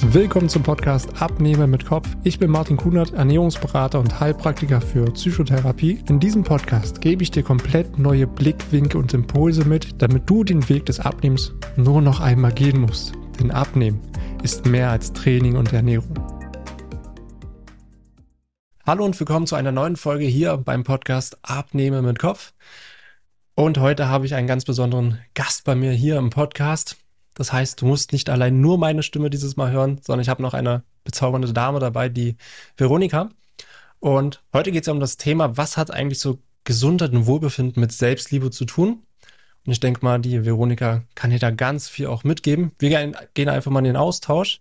Willkommen zum Podcast Abnehmer mit Kopf. Ich bin Martin Kunert, Ernährungsberater und Heilpraktiker für Psychotherapie. In diesem Podcast gebe ich dir komplett neue Blickwinkel und Impulse mit, damit du den Weg des Abnehmens nur noch einmal gehen musst. Denn Abnehmen ist mehr als Training und Ernährung. Hallo und willkommen zu einer neuen Folge hier beim Podcast Abnehmer mit Kopf. Und heute habe ich einen ganz besonderen Gast bei mir hier im Podcast. Das heißt, du musst nicht allein nur meine Stimme dieses Mal hören, sondern ich habe noch eine bezaubernde Dame dabei, die Veronika. Und heute geht es ja um das Thema, was hat eigentlich so Gesundheit und Wohlbefinden mit Selbstliebe zu tun? Und ich denke mal, die Veronika kann dir da ganz viel auch mitgeben. Wir gehen einfach mal in den Austausch.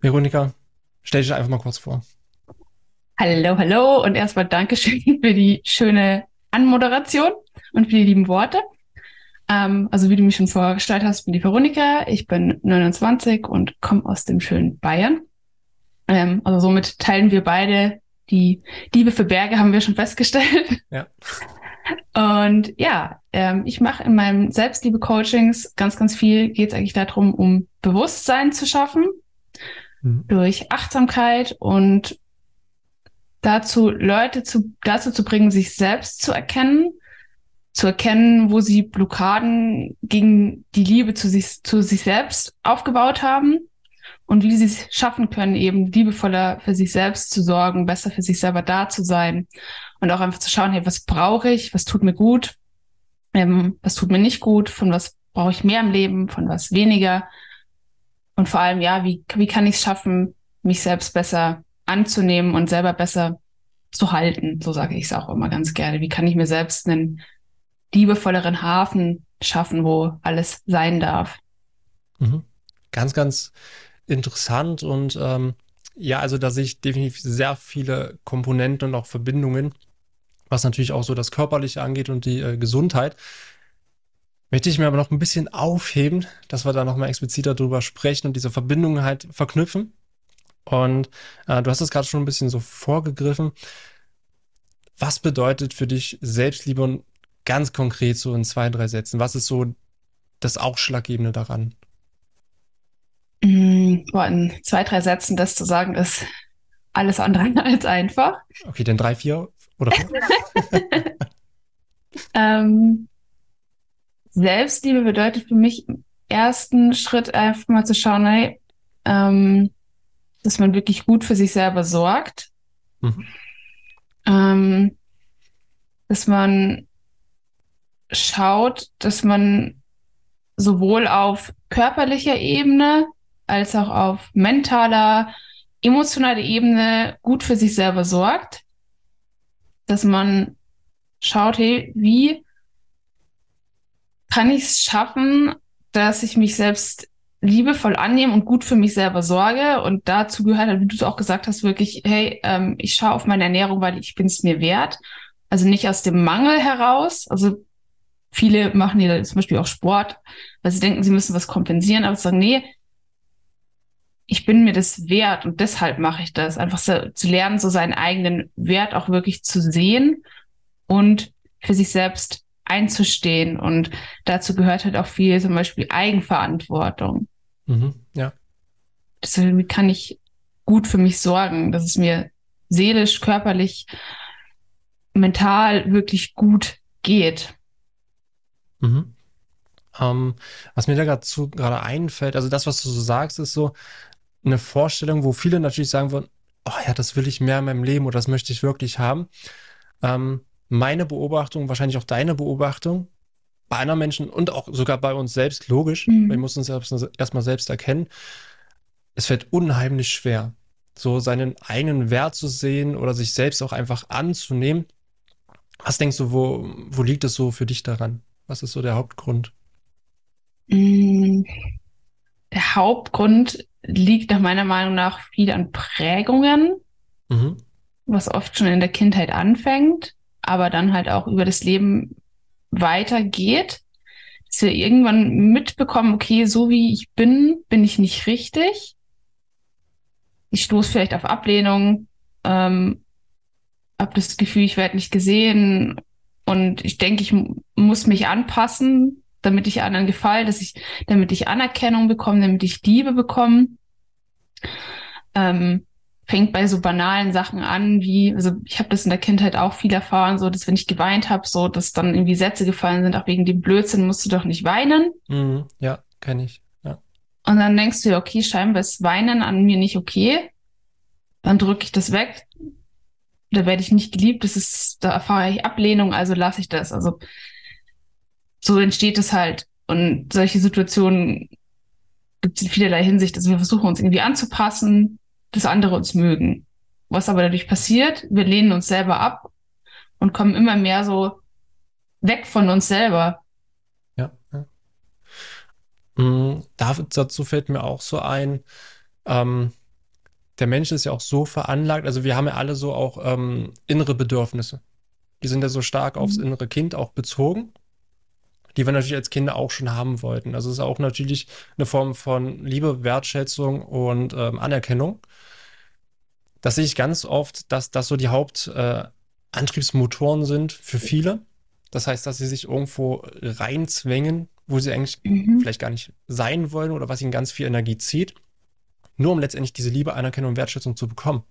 Veronika, stell dich einfach mal kurz vor. Hallo, hallo und erstmal Dankeschön für die schöne Anmoderation und für die lieben Worte. Ähm, also wie du mich schon vorgestellt hast, bin die Veronika. Ich bin 29 und komme aus dem schönen Bayern. Ähm, also somit teilen wir beide die Liebe für Berge, haben wir schon festgestellt. Ja. Und ja, ähm, ich mache in meinen Selbstliebe-Coachings ganz, ganz viel, geht es eigentlich darum, um Bewusstsein zu schaffen mhm. durch Achtsamkeit und dazu Leute zu, dazu zu bringen, sich selbst zu erkennen zu erkennen, wo sie Blockaden gegen die Liebe zu sich, zu sich selbst aufgebaut haben und wie sie es schaffen können, eben liebevoller für sich selbst zu sorgen, besser für sich selber da zu sein und auch einfach zu schauen, hey, was brauche ich, was tut mir gut, ähm, was tut mir nicht gut, von was brauche ich mehr im Leben, von was weniger? Und vor allem, ja, wie, wie kann ich es schaffen, mich selbst besser anzunehmen und selber besser zu halten, so sage ich es auch immer ganz gerne. Wie kann ich mir selbst einen liebevolleren Hafen schaffen, wo alles sein darf. Mhm. Ganz, ganz interessant und ähm, ja, also da sehe ich definitiv sehr viele Komponenten und auch Verbindungen, was natürlich auch so das Körperliche angeht und die äh, Gesundheit. Möchte ich mir aber noch ein bisschen aufheben, dass wir da nochmal expliziter drüber sprechen und diese Verbindungen halt verknüpfen. Und äh, du hast es gerade schon ein bisschen so vorgegriffen. Was bedeutet für dich Selbstliebe und ganz konkret so in zwei, drei Sätzen, was ist so das Ausschlaggebende daran? Mm, boah, in zwei, drei Sätzen das zu sagen, ist alles andere als einfach. Okay, dann drei, vier oder ähm, Selbstliebe bedeutet für mich im ersten Schritt einfach mal zu schauen, hey, ähm, dass man wirklich gut für sich selber sorgt. Mhm. Ähm, dass man schaut, dass man sowohl auf körperlicher Ebene als auch auf mentaler, emotionaler Ebene gut für sich selber sorgt, dass man schaut, hey, wie kann ich es schaffen, dass ich mich selbst liebevoll annehme und gut für mich selber sorge. Und dazu gehört, halt, wie du es auch gesagt hast, wirklich, hey, ähm, ich schaue auf meine Ernährung, weil ich bin es mir wert. Also nicht aus dem Mangel heraus. Also Viele machen ja zum Beispiel auch Sport, weil sie denken, sie müssen was kompensieren, aber sagen, nee, ich bin mir das wert und deshalb mache ich das. Einfach so, zu lernen, so seinen eigenen Wert auch wirklich zu sehen und für sich selbst einzustehen. Und dazu gehört halt auch viel zum Beispiel Eigenverantwortung. Mhm, ja. Deswegen, wie kann ich gut für mich sorgen, dass es mir seelisch, körperlich, mental wirklich gut geht. Mhm. Ähm, was mir da gerade einfällt, also das, was du so sagst, ist so eine Vorstellung, wo viele natürlich sagen würden, oh ja, das will ich mehr in meinem Leben oder das möchte ich wirklich haben. Ähm, meine Beobachtung, wahrscheinlich auch deine Beobachtung, bei anderen Menschen und auch sogar bei uns selbst, logisch, mhm. wir müssen uns erstmal selbst erkennen, es fällt unheimlich schwer, so seinen eigenen Wert zu sehen oder sich selbst auch einfach anzunehmen. Was denkst du, wo, wo liegt es so für dich daran? Was ist so der Hauptgrund? Mm, der Hauptgrund liegt nach meiner Meinung nach viel an Prägungen, mhm. was oft schon in der Kindheit anfängt, aber dann halt auch über das Leben weitergeht. Dass wir irgendwann mitbekommen, okay, so wie ich bin, bin ich nicht richtig. Ich stoße vielleicht auf Ablehnung, ähm, habe das Gefühl, ich werde nicht gesehen und ich denke, ich muss mich anpassen, damit ich anderen gefalle, dass ich, damit ich Anerkennung bekomme, damit ich Liebe bekomme. Ähm, fängt bei so banalen Sachen an, wie, also ich habe das in der Kindheit auch viel erfahren, so dass wenn ich geweint habe, so dass dann irgendwie Sätze gefallen sind, auch wegen dem Blödsinn musst du doch nicht weinen. Mhm, ja, kenne ich. Ja. Und dann denkst du ja, okay, scheinbar ist Weinen an mir nicht okay. Dann drücke ich das weg. Da werde ich nicht geliebt. Das ist, da erfahre ich Ablehnung, also lasse ich das. Also so entsteht es halt. Und solche Situationen gibt es in vielerlei Hinsicht. Also wir versuchen uns irgendwie anzupassen, dass andere uns mögen. Was aber dadurch passiert, wir lehnen uns selber ab und kommen immer mehr so weg von uns selber. Ja. ja. Mhm, dazu fällt mir auch so ein, ähm, der Mensch ist ja auch so veranlagt, also wir haben ja alle so auch ähm, innere Bedürfnisse. Die sind ja so stark aufs mhm. innere Kind auch bezogen, die wir natürlich als Kinder auch schon haben wollten. Also es ist auch natürlich eine Form von Liebe, Wertschätzung und ähm, Anerkennung das sehe ich ganz oft, dass das so die Hauptantriebsmotoren äh, sind für viele. Das heißt, dass sie sich irgendwo reinzwängen, wo sie eigentlich mhm. vielleicht gar nicht sein wollen oder was ihnen ganz viel Energie zieht, nur um letztendlich diese Liebe, Anerkennung und Wertschätzung zu bekommen.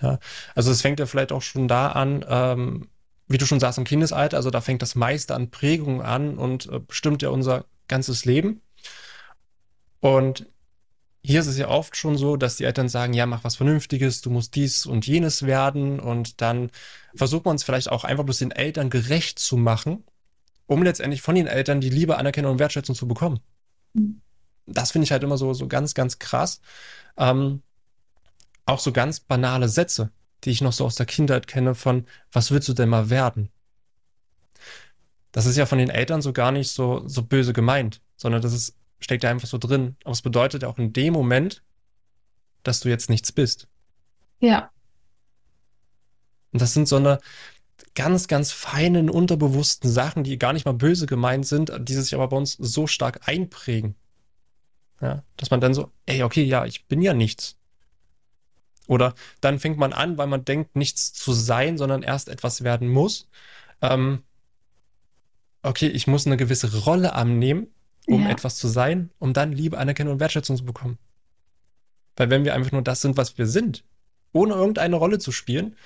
Ja, also es fängt ja vielleicht auch schon da an, ähm, wie du schon sagst, im Kindesalter, also da fängt das meiste an Prägung an und äh, bestimmt ja unser ganzes Leben. Und hier ist es ja oft schon so, dass die Eltern sagen, ja, mach was Vernünftiges, du musst dies und jenes werden und dann versucht man es vielleicht auch einfach bloß den Eltern gerecht zu machen, um letztendlich von den Eltern die Liebe, Anerkennung und Wertschätzung zu bekommen. Mhm. Das finde ich halt immer so, so ganz, ganz krass. Ähm, auch so ganz banale Sätze, die ich noch so aus der Kindheit kenne von, was willst du denn mal werden? Das ist ja von den Eltern so gar nicht so, so böse gemeint, sondern das ist steckt ja einfach so drin. Aber es bedeutet auch in dem Moment, dass du jetzt nichts bist. Ja. Und das sind so eine ganz, ganz feinen, unterbewussten Sachen, die gar nicht mal böse gemeint sind, die sich aber bei uns so stark einprägen. Ja, dass man dann so, ey, okay, ja, ich bin ja nichts. Oder dann fängt man an, weil man denkt, nichts zu sein, sondern erst etwas werden muss. Ähm, okay, ich muss eine gewisse Rolle annehmen, um ja. etwas zu sein, um dann Liebe, Anerkennung und Wertschätzung zu bekommen. Weil wenn wir einfach nur das sind, was wir sind, ohne irgendeine Rolle zu spielen,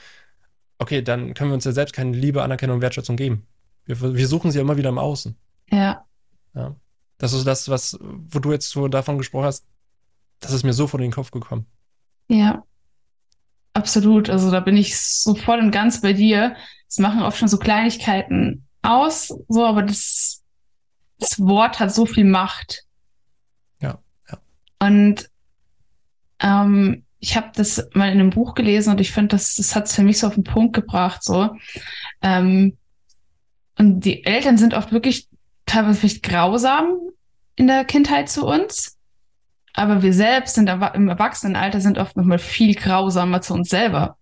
okay, dann können wir uns ja selbst keine Liebe, Anerkennung und Wertschätzung geben. Wir, wir suchen sie ja immer wieder im Außen. Ja. ja. Das ist das, was, wo du jetzt so davon gesprochen hast, das ist mir so vor den Kopf gekommen. Ja. Absolut. Also da bin ich so voll und ganz bei dir. Es machen oft schon so Kleinigkeiten aus, so, aber das das Wort hat so viel Macht. Ja, ja. Und ähm, ich habe das mal in einem Buch gelesen und ich finde, das, das hat es für mich so auf den Punkt gebracht. So. Ähm, und die Eltern sind oft wirklich teilweise vielleicht grausam in der Kindheit zu uns. Aber wir selbst sind im Erwachsenenalter sind oft nochmal viel grausamer zu uns selber.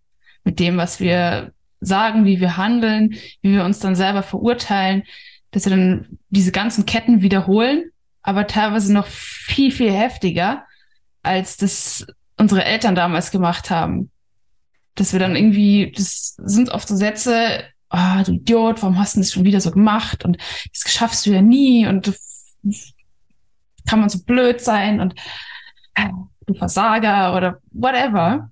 Mit dem, was wir sagen, wie wir handeln, wie wir uns dann selber verurteilen, dass wir dann diese ganzen Ketten wiederholen, aber teilweise noch viel, viel heftiger, als das unsere Eltern damals gemacht haben. Dass wir dann irgendwie, das sind oft so Sätze, ah, du Idiot, warum hast du das schon wieder so gemacht? Und das schaffst du ja nie und kann man so blöd sein und äh, du Versager oder whatever.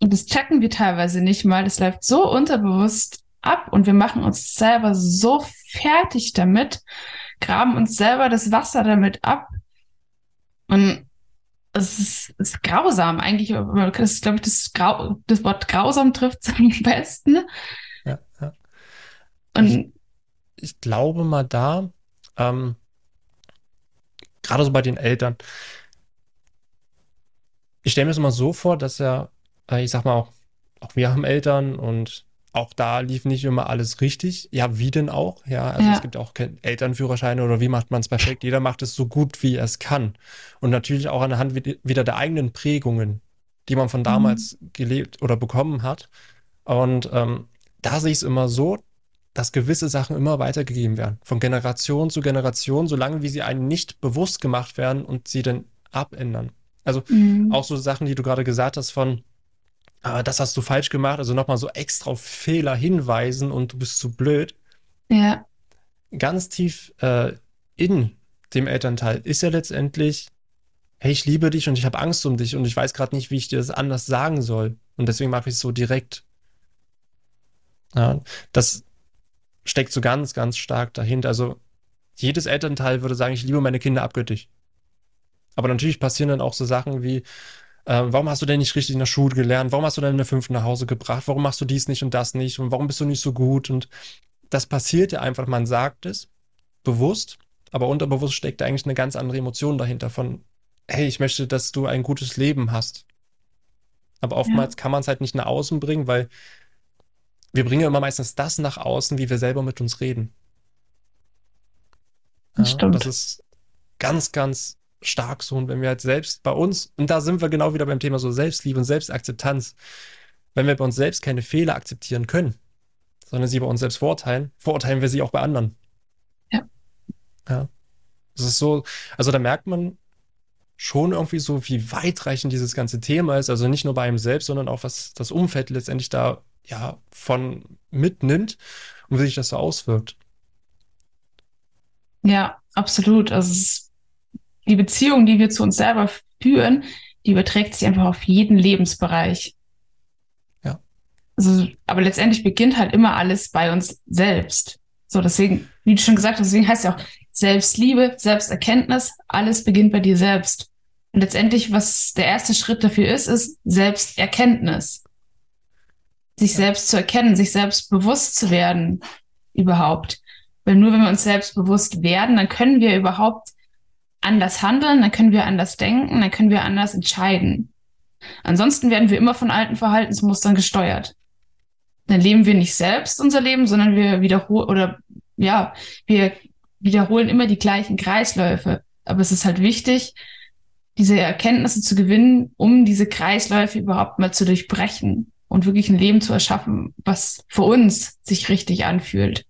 Und das checken wir teilweise nicht mal. Das läuft so unterbewusst ab und wir machen uns selber so fertig damit, graben uns selber das Wasser damit ab. Und es ist, ist grausam eigentlich. Das glaube ich, das, Grau, das Wort grausam trifft es am besten. Ja, ja. Und ich, ich glaube mal da, ähm, gerade so bei den Eltern, ich stelle mir das immer so vor, dass ja, äh, ich sag mal auch, auch wir haben Eltern und auch da lief nicht immer alles richtig. Ja, wie denn auch? Ja, also ja. es gibt auch Elternführerscheine oder wie macht man es perfekt? Jeder macht es so gut, wie er es kann. Und natürlich auch anhand wieder der eigenen Prägungen, die man von damals mhm. gelebt oder bekommen hat. Und ähm, da sehe ich es immer so, dass gewisse Sachen immer weitergegeben werden. Von Generation zu Generation, solange wie sie einem nicht bewusst gemacht werden und sie dann abändern. Also mhm. auch so Sachen, die du gerade gesagt hast von, ah, das hast du falsch gemacht, also nochmal so extra auf Fehler hinweisen und du bist zu blöd. Ja. Ganz tief äh, in dem Elternteil ist ja letztendlich, hey, ich liebe dich und ich habe Angst um dich und ich weiß gerade nicht, wie ich dir das anders sagen soll. Und deswegen mache ich es so direkt. Ja, das steckt so ganz, ganz stark dahinter. Also jedes Elternteil würde sagen, ich liebe meine Kinder abgöttisch. Aber natürlich passieren dann auch so Sachen wie, äh, warum hast du denn nicht richtig in der Schule gelernt? Warum hast du denn eine 5 nach Hause gebracht? Warum machst du dies nicht und das nicht? Und warum bist du nicht so gut? Und das passiert ja einfach, man sagt es bewusst, aber unterbewusst steckt eigentlich eine ganz andere Emotion dahinter von, hey, ich möchte, dass du ein gutes Leben hast. Aber oftmals ja. kann man es halt nicht nach außen bringen, weil wir bringen ja immer meistens das nach außen, wie wir selber mit uns reden. Ja, Stimmt. Das ist ganz, ganz stark so. Und wenn wir halt selbst bei uns, und da sind wir genau wieder beim Thema so Selbstliebe und Selbstakzeptanz, wenn wir bei uns selbst keine Fehler akzeptieren können, sondern sie bei uns selbst verurteilen, verurteilen wir sie auch bei anderen. Ja. Ja. Das ist so, also da merkt man schon irgendwie so, wie weitreichend dieses ganze Thema ist. Also nicht nur bei einem selbst, sondern auch was das Umfeld letztendlich da ja von mitnimmt und wie sich das so auswirkt. Ja, absolut. Also die Beziehung, die wir zu uns selber führen, die überträgt sich einfach auf jeden Lebensbereich. Ja. Also, aber letztendlich beginnt halt immer alles bei uns selbst. So, deswegen, wie du schon gesagt hast, deswegen heißt ja auch Selbstliebe, Selbsterkenntnis, alles beginnt bei dir selbst. Und letztendlich, was der erste Schritt dafür ist, ist Selbsterkenntnis. Sich selbst zu erkennen, sich selbst bewusst zu werden, überhaupt. Weil nur wenn wir uns selbst bewusst werden, dann können wir überhaupt anders handeln, dann können wir anders denken, dann können wir anders entscheiden. Ansonsten werden wir immer von alten Verhaltensmustern gesteuert. Dann leben wir nicht selbst unser Leben, sondern wir wiederholen oder ja, wir wiederholen immer die gleichen Kreisläufe. Aber es ist halt wichtig, diese Erkenntnisse zu gewinnen, um diese Kreisläufe überhaupt mal zu durchbrechen und wirklich ein Leben zu erschaffen, was für uns sich richtig anfühlt.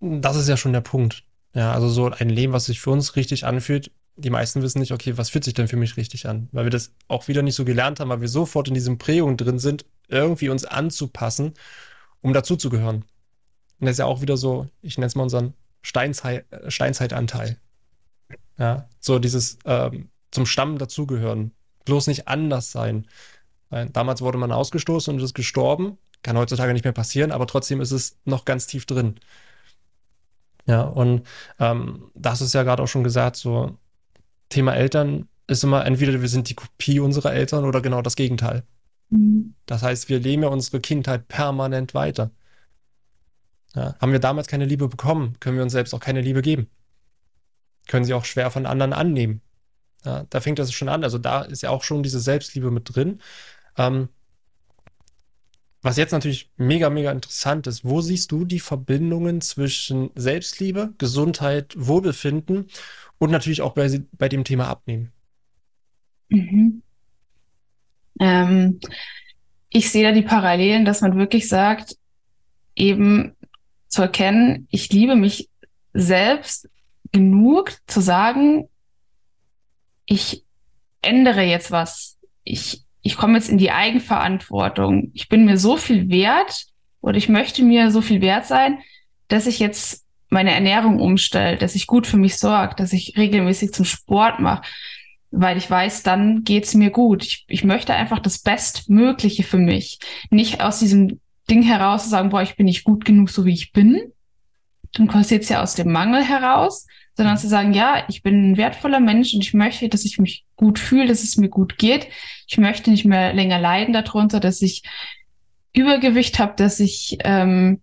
Das ist ja schon der Punkt. Ja, also so ein Leben, was sich für uns richtig anfühlt. Die meisten wissen nicht, okay, was fühlt sich denn für mich richtig an? Weil wir das auch wieder nicht so gelernt haben, weil wir sofort in diesem Prägung drin sind, irgendwie uns anzupassen, um dazuzugehören. Und das ist ja auch wieder so, ich nenne es mal unseren Steinzei Steinzeitanteil. Ja, so dieses ähm, zum Stamm dazugehören. Bloß nicht anders sein. Weil damals wurde man ausgestoßen und ist gestorben. Kann heutzutage nicht mehr passieren, aber trotzdem ist es noch ganz tief drin. Ja, und ähm, das ist ja gerade auch schon gesagt, so Thema Eltern ist immer entweder wir sind die Kopie unserer Eltern oder genau das Gegenteil. Mhm. Das heißt, wir leben ja unsere Kindheit permanent weiter. Ja, haben wir damals keine Liebe bekommen, können wir uns selbst auch keine Liebe geben. Können sie auch schwer von anderen annehmen. Ja, da fängt das schon an. Also da ist ja auch schon diese Selbstliebe mit drin. Ähm, was jetzt natürlich mega, mega interessant ist, wo siehst du die Verbindungen zwischen Selbstliebe, Gesundheit, Wohlbefinden und natürlich auch bei, bei dem Thema Abnehmen? Mhm. Ähm, ich sehe da die Parallelen, dass man wirklich sagt, eben zu erkennen, ich liebe mich selbst genug zu sagen, ich ändere jetzt was. Ich ich komme jetzt in die Eigenverantwortung. Ich bin mir so viel wert oder ich möchte mir so viel wert sein, dass ich jetzt meine Ernährung umstelle, dass ich gut für mich sorge, dass ich regelmäßig zum Sport mache, weil ich weiß, dann geht's mir gut. Ich, ich möchte einfach das Bestmögliche für mich. Nicht aus diesem Ding heraus zu sagen, boah, ich bin nicht gut genug, so wie ich bin. Dann passiert es ja aus dem Mangel heraus, sondern zu sagen, ja, ich bin ein wertvoller Mensch und ich möchte, dass ich mich gut fühle, dass es mir gut geht. Ich möchte nicht mehr länger leiden darunter, dass ich Übergewicht habe, dass ich ähm,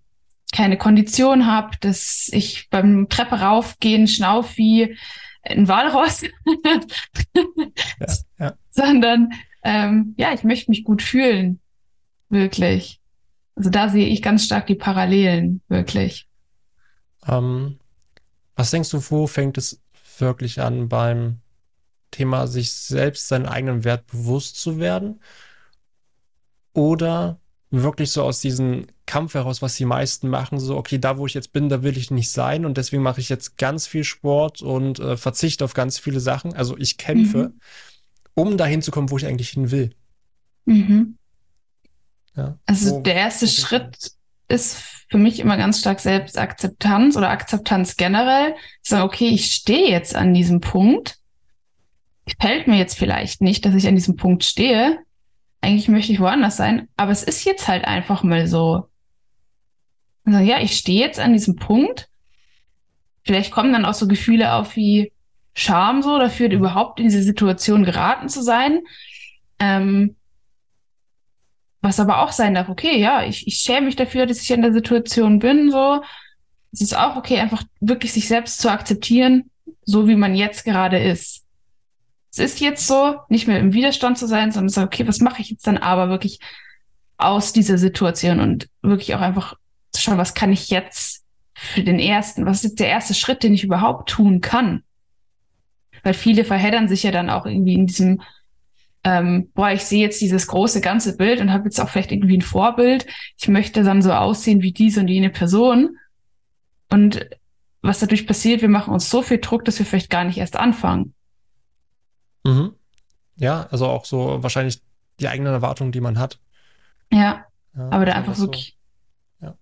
keine Kondition habe, dass ich beim Treppe raufgehen schnauf wie ein Walross, ja, ja. sondern ähm, ja, ich möchte mich gut fühlen, wirklich. Also da sehe ich ganz stark die Parallelen, wirklich. Ähm, was denkst du, wo fängt es wirklich an beim Thema, sich selbst seinen eigenen Wert bewusst zu werden? Oder wirklich so aus diesem Kampf heraus, was die meisten machen, so, okay, da wo ich jetzt bin, da will ich nicht sein und deswegen mache ich jetzt ganz viel Sport und äh, verzichte auf ganz viele Sachen. Also ich kämpfe, mhm. um dahin zu kommen, wo ich eigentlich hin will. Mhm. Ja. Also wo, der erste Schritt ist für mich immer ganz stark Selbstakzeptanz oder Akzeptanz generell. Sagen, okay, ich stehe jetzt an diesem Punkt gefällt mir jetzt vielleicht nicht, dass ich an diesem Punkt stehe. Eigentlich möchte ich woanders sein, aber es ist jetzt halt einfach mal so. Also ja, ich stehe jetzt an diesem Punkt. Vielleicht kommen dann auch so Gefühle auf wie Scham so dafür, überhaupt in diese Situation geraten zu sein. Ähm, was aber auch sein darf, okay, ja, ich, ich schäme mich dafür, dass ich in der Situation bin, so. Es ist auch okay, einfach wirklich sich selbst zu akzeptieren, so wie man jetzt gerade ist. Es ist jetzt so, nicht mehr im Widerstand zu sein, sondern zu sagen, okay, was mache ich jetzt dann aber wirklich aus dieser Situation und wirklich auch einfach zu schauen, was kann ich jetzt für den ersten, was ist der erste Schritt, den ich überhaupt tun kann? Weil viele verheddern sich ja dann auch irgendwie in diesem, ähm, boah, ich sehe jetzt dieses große ganze Bild und habe jetzt auch vielleicht irgendwie ein Vorbild. Ich möchte dann so aussehen wie diese und jene Person. Und was dadurch passiert, wir machen uns so viel Druck, dass wir vielleicht gar nicht erst anfangen. Mhm. Ja, also auch so wahrscheinlich die eigenen Erwartungen, die man hat. Ja, ja aber da einfach wirklich, so, ja.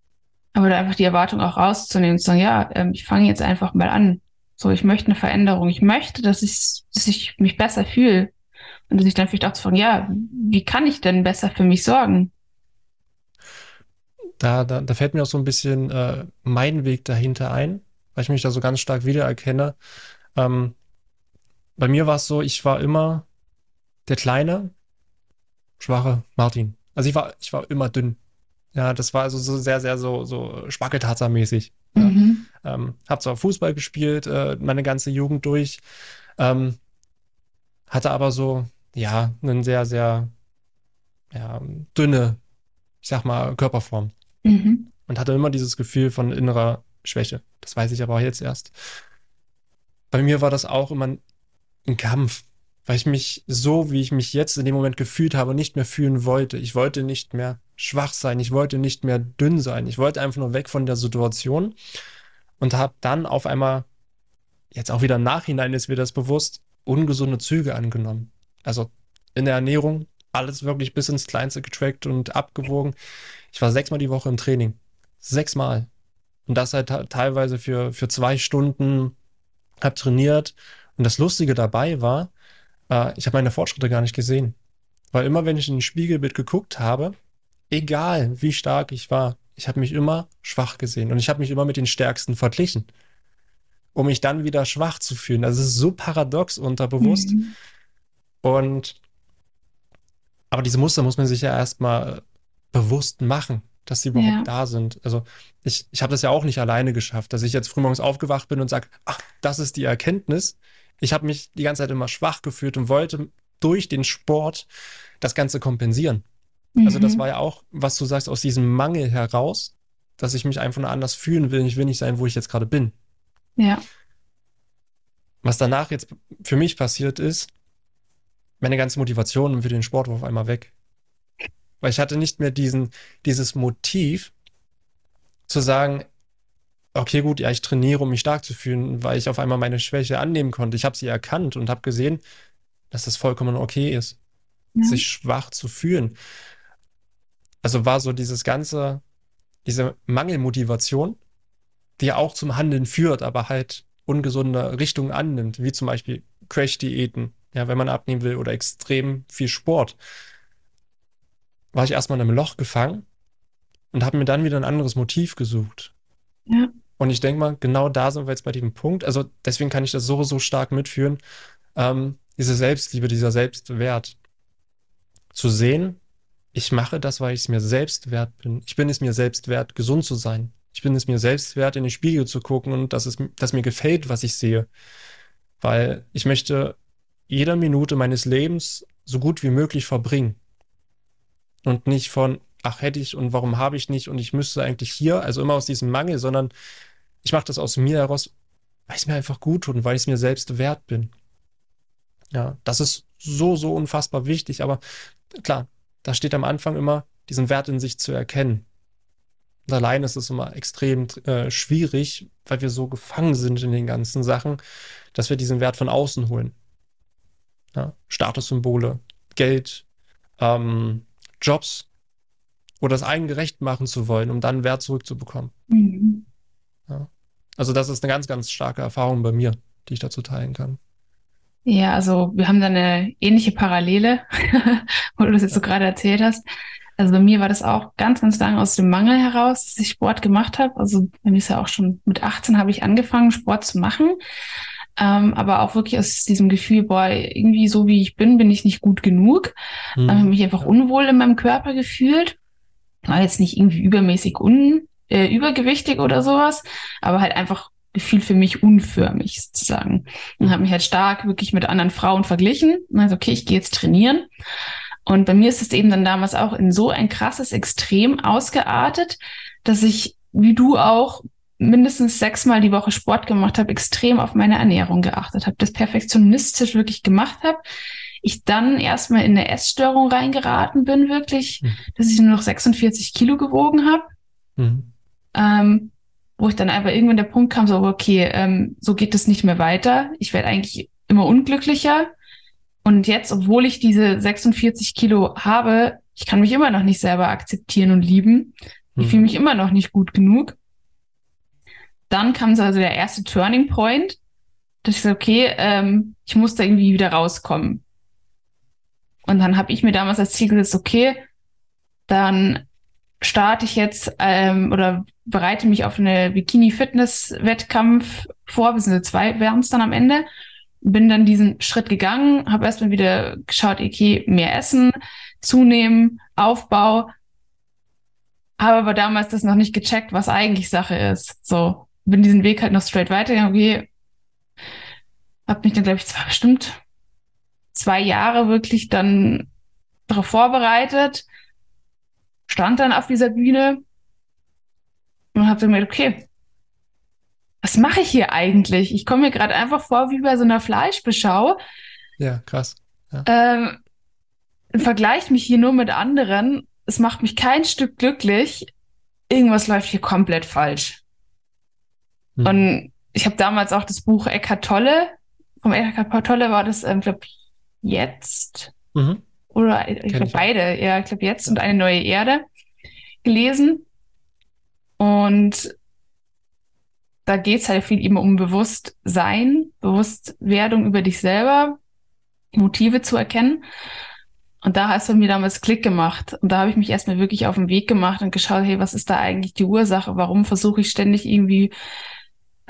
aber da einfach die Erwartung auch rauszunehmen und zu sagen, ja, ähm, ich fange jetzt einfach mal an. So, ich möchte eine Veränderung. Ich möchte, dass ich, dass ich mich besser fühle. Und dass ich dann vielleicht auch zu fragen, ja, wie kann ich denn besser für mich sorgen? Da, da, da fällt mir auch so ein bisschen äh, mein Weg dahinter ein, weil ich mich da so ganz stark wiedererkenne. Ähm, bei mir war es so, ich war immer der kleine, schwache Martin. Also ich war, ich war immer dünn. Ja, das war also so sehr, sehr so, so Spackeltatzer-mäßig. Ja. Mhm. Ähm, hab zwar Fußball gespielt, äh, meine ganze Jugend durch, ähm, hatte aber so, ja, eine sehr, sehr ja, dünne, ich sag mal, Körperform. Mhm. Und hatte immer dieses Gefühl von innerer Schwäche. Das weiß ich aber auch jetzt erst. Bei mir war das auch immer ein Kampf, weil ich mich so, wie ich mich jetzt in dem Moment gefühlt habe, nicht mehr fühlen wollte. Ich wollte nicht mehr schwach sein, ich wollte nicht mehr dünn sein, ich wollte einfach nur weg von der Situation und habe dann auf einmal, jetzt auch wieder im Nachhinein ist mir das bewusst, ungesunde Züge angenommen. Also in der Ernährung alles wirklich bis ins Kleinste getrackt und abgewogen. Ich war sechsmal die Woche im Training. Sechsmal. Und das halt teilweise für, für zwei Stunden, hab trainiert und das Lustige dabei war, äh, ich habe meine Fortschritte gar nicht gesehen. Weil immer, wenn ich in ein Spiegelbild geguckt habe, egal wie stark ich war, ich habe mich immer schwach gesehen und ich habe mich immer mit den Stärksten verglichen, um mich dann wieder schwach zu fühlen. Das ist so paradox unterbewusst. Mhm. Und aber diese Muster muss man sich ja erstmal bewusst machen, dass sie überhaupt ja. da sind. Also ich, ich habe das ja auch nicht alleine geschafft, dass ich jetzt frühmorgens aufgewacht bin und sage, ach, das ist die Erkenntnis ich habe mich die ganze Zeit immer schwach gefühlt und wollte durch den Sport das Ganze kompensieren. Mhm. Also das mhm. war ja auch, was du sagst, aus diesem Mangel heraus, dass ich mich einfach nur anders fühlen will. Ich will nicht sein, wo ich jetzt gerade bin. Ja. Was danach jetzt für mich passiert ist, meine ganze Motivation für den Sport war auf einmal weg. Weil ich hatte nicht mehr diesen, dieses Motiv zu sagen, okay, gut, ja, ich trainiere, um mich stark zu fühlen, weil ich auf einmal meine Schwäche annehmen konnte. Ich habe sie erkannt und habe gesehen, dass das vollkommen okay ist, ja. sich schwach zu fühlen. Also war so dieses ganze, diese Mangelmotivation, die auch zum Handeln führt, aber halt ungesunde Richtungen annimmt, wie zum Beispiel Crash-Diäten, ja, wenn man abnehmen will, oder extrem viel Sport, war ich erstmal in einem Loch gefangen und habe mir dann wieder ein anderes Motiv gesucht. Ja. Und ich denke mal, genau da sind wir jetzt bei diesem Punkt. Also deswegen kann ich das so, so stark mitführen. Ähm, diese Selbstliebe, dieser Selbstwert. Zu sehen, ich mache das, weil ich es mir selbst wert bin. Ich bin es mir selbst wert, gesund zu sein. Ich bin es mir selbst wert, in den Spiegel zu gucken und dass es dass mir gefällt, was ich sehe. Weil ich möchte jede Minute meines Lebens so gut wie möglich verbringen. Und nicht von, ach hätte ich und warum habe ich nicht und ich müsste eigentlich hier, also immer aus diesem Mangel, sondern ich mache das aus mir heraus, weil es mir einfach gut tut und weil ich es mir selbst wert bin. Ja, das ist so, so unfassbar wichtig, aber klar, da steht am Anfang immer, diesen Wert in sich zu erkennen. Und allein ist es immer extrem äh, schwierig, weil wir so gefangen sind in den ganzen Sachen, dass wir diesen Wert von außen holen. Ja, Statussymbole, Geld, ähm, Jobs, oder das eigen gerecht machen zu wollen, um dann Wert zurückzubekommen. Mhm. Ja. Also das ist eine ganz, ganz starke Erfahrung bei mir, die ich dazu teilen kann. Ja, also wir haben da eine ähnliche Parallele, wo du das jetzt so gerade erzählt hast. Also bei mir war das auch ganz, ganz lange aus dem Mangel heraus, dass ich Sport gemacht habe. Also bei mir ist ja auch schon mit 18 habe ich angefangen, Sport zu machen. Ähm, aber auch wirklich aus diesem Gefühl, boah, irgendwie so wie ich bin, bin ich nicht gut genug. Mhm. Ähm, habe mich einfach unwohl in meinem Körper gefühlt. War jetzt nicht irgendwie übermäßig un, äh, übergewichtig oder sowas, aber halt einfach gefühlt für mich unförmig sozusagen. Und habe mich halt stark wirklich mit anderen Frauen verglichen. Also, okay, ich gehe jetzt trainieren. Und bei mir ist es eben dann damals auch in so ein krasses Extrem ausgeartet, dass ich, wie du auch, mindestens sechsmal die Woche Sport gemacht habe, extrem auf meine Ernährung geachtet habe, das perfektionistisch wirklich gemacht habe. Ich dann erstmal in eine Essstörung reingeraten bin, wirklich, mhm. dass ich nur noch 46 Kilo gewogen habe. Mhm. Ähm, wo ich dann einfach irgendwann der Punkt kam, so, okay, ähm, so geht es nicht mehr weiter. Ich werde eigentlich immer unglücklicher. Und jetzt, obwohl ich diese 46 Kilo habe, ich kann mich immer noch nicht selber akzeptieren und lieben. Ich mhm. fühle mich immer noch nicht gut genug. Dann kam so also der erste Turning Point, dass ich so, okay, ähm, ich muss da irgendwie wieder rauskommen. Und dann habe ich mir damals als Ziel gesetzt, okay, dann starte ich jetzt ähm, oder bereite mich auf eine Bikini-Fitness-Wettkampf vor, beziehungsweise zwei wären es dann am Ende. Bin dann diesen Schritt gegangen, habe erstmal wieder geschaut, okay, mehr essen, zunehmen, Aufbau, habe aber damals das noch nicht gecheckt, was eigentlich Sache ist. So, bin diesen Weg halt noch straight weitergegangen, okay, habe mich dann, glaube ich, zwar bestimmt zwei Jahre wirklich dann darauf vorbereitet, stand dann auf dieser Bühne und habe mir gedacht, okay, was mache ich hier eigentlich? Ich komme mir gerade einfach vor wie bei so einer Fleischbeschau. Ja, krass. Ja. Ähm, vergleicht mich hier nur mit anderen. Es macht mich kein Stück glücklich. Irgendwas läuft hier komplett falsch. Hm. Und ich habe damals auch das Buch Eckhart Tolle, vom Eckhart Tolle war das, ähm, glaube jetzt. Mhm. Oder ich glaube beide, ja, ich glaube jetzt und eine neue Erde gelesen. Und da geht es halt viel eben um Bewusstsein, Bewusstwerdung über dich selber, Motive zu erkennen. Und da hast du mir damals Klick gemacht. Und da habe ich mich erstmal wirklich auf den Weg gemacht und geschaut, hey, was ist da eigentlich die Ursache? Warum versuche ich ständig irgendwie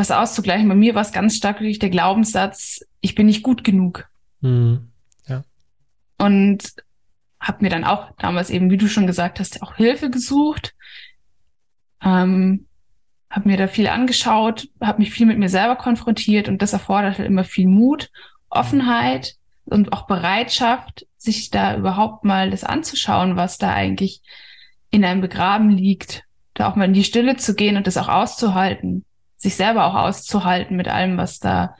was auszugleichen? Bei mir war es ganz stark wirklich der Glaubenssatz, ich bin nicht gut genug. Mhm. Ja. Und habe mir dann auch damals eben, wie du schon gesagt hast, auch Hilfe gesucht. Ähm, habe mir da viel angeschaut, habe mich viel mit mir selber konfrontiert und das erfordert halt immer viel Mut, Offenheit und auch Bereitschaft, sich da überhaupt mal das anzuschauen, was da eigentlich in einem begraben liegt, da auch mal in die Stille zu gehen und das auch auszuhalten, sich selber auch auszuhalten mit allem, was da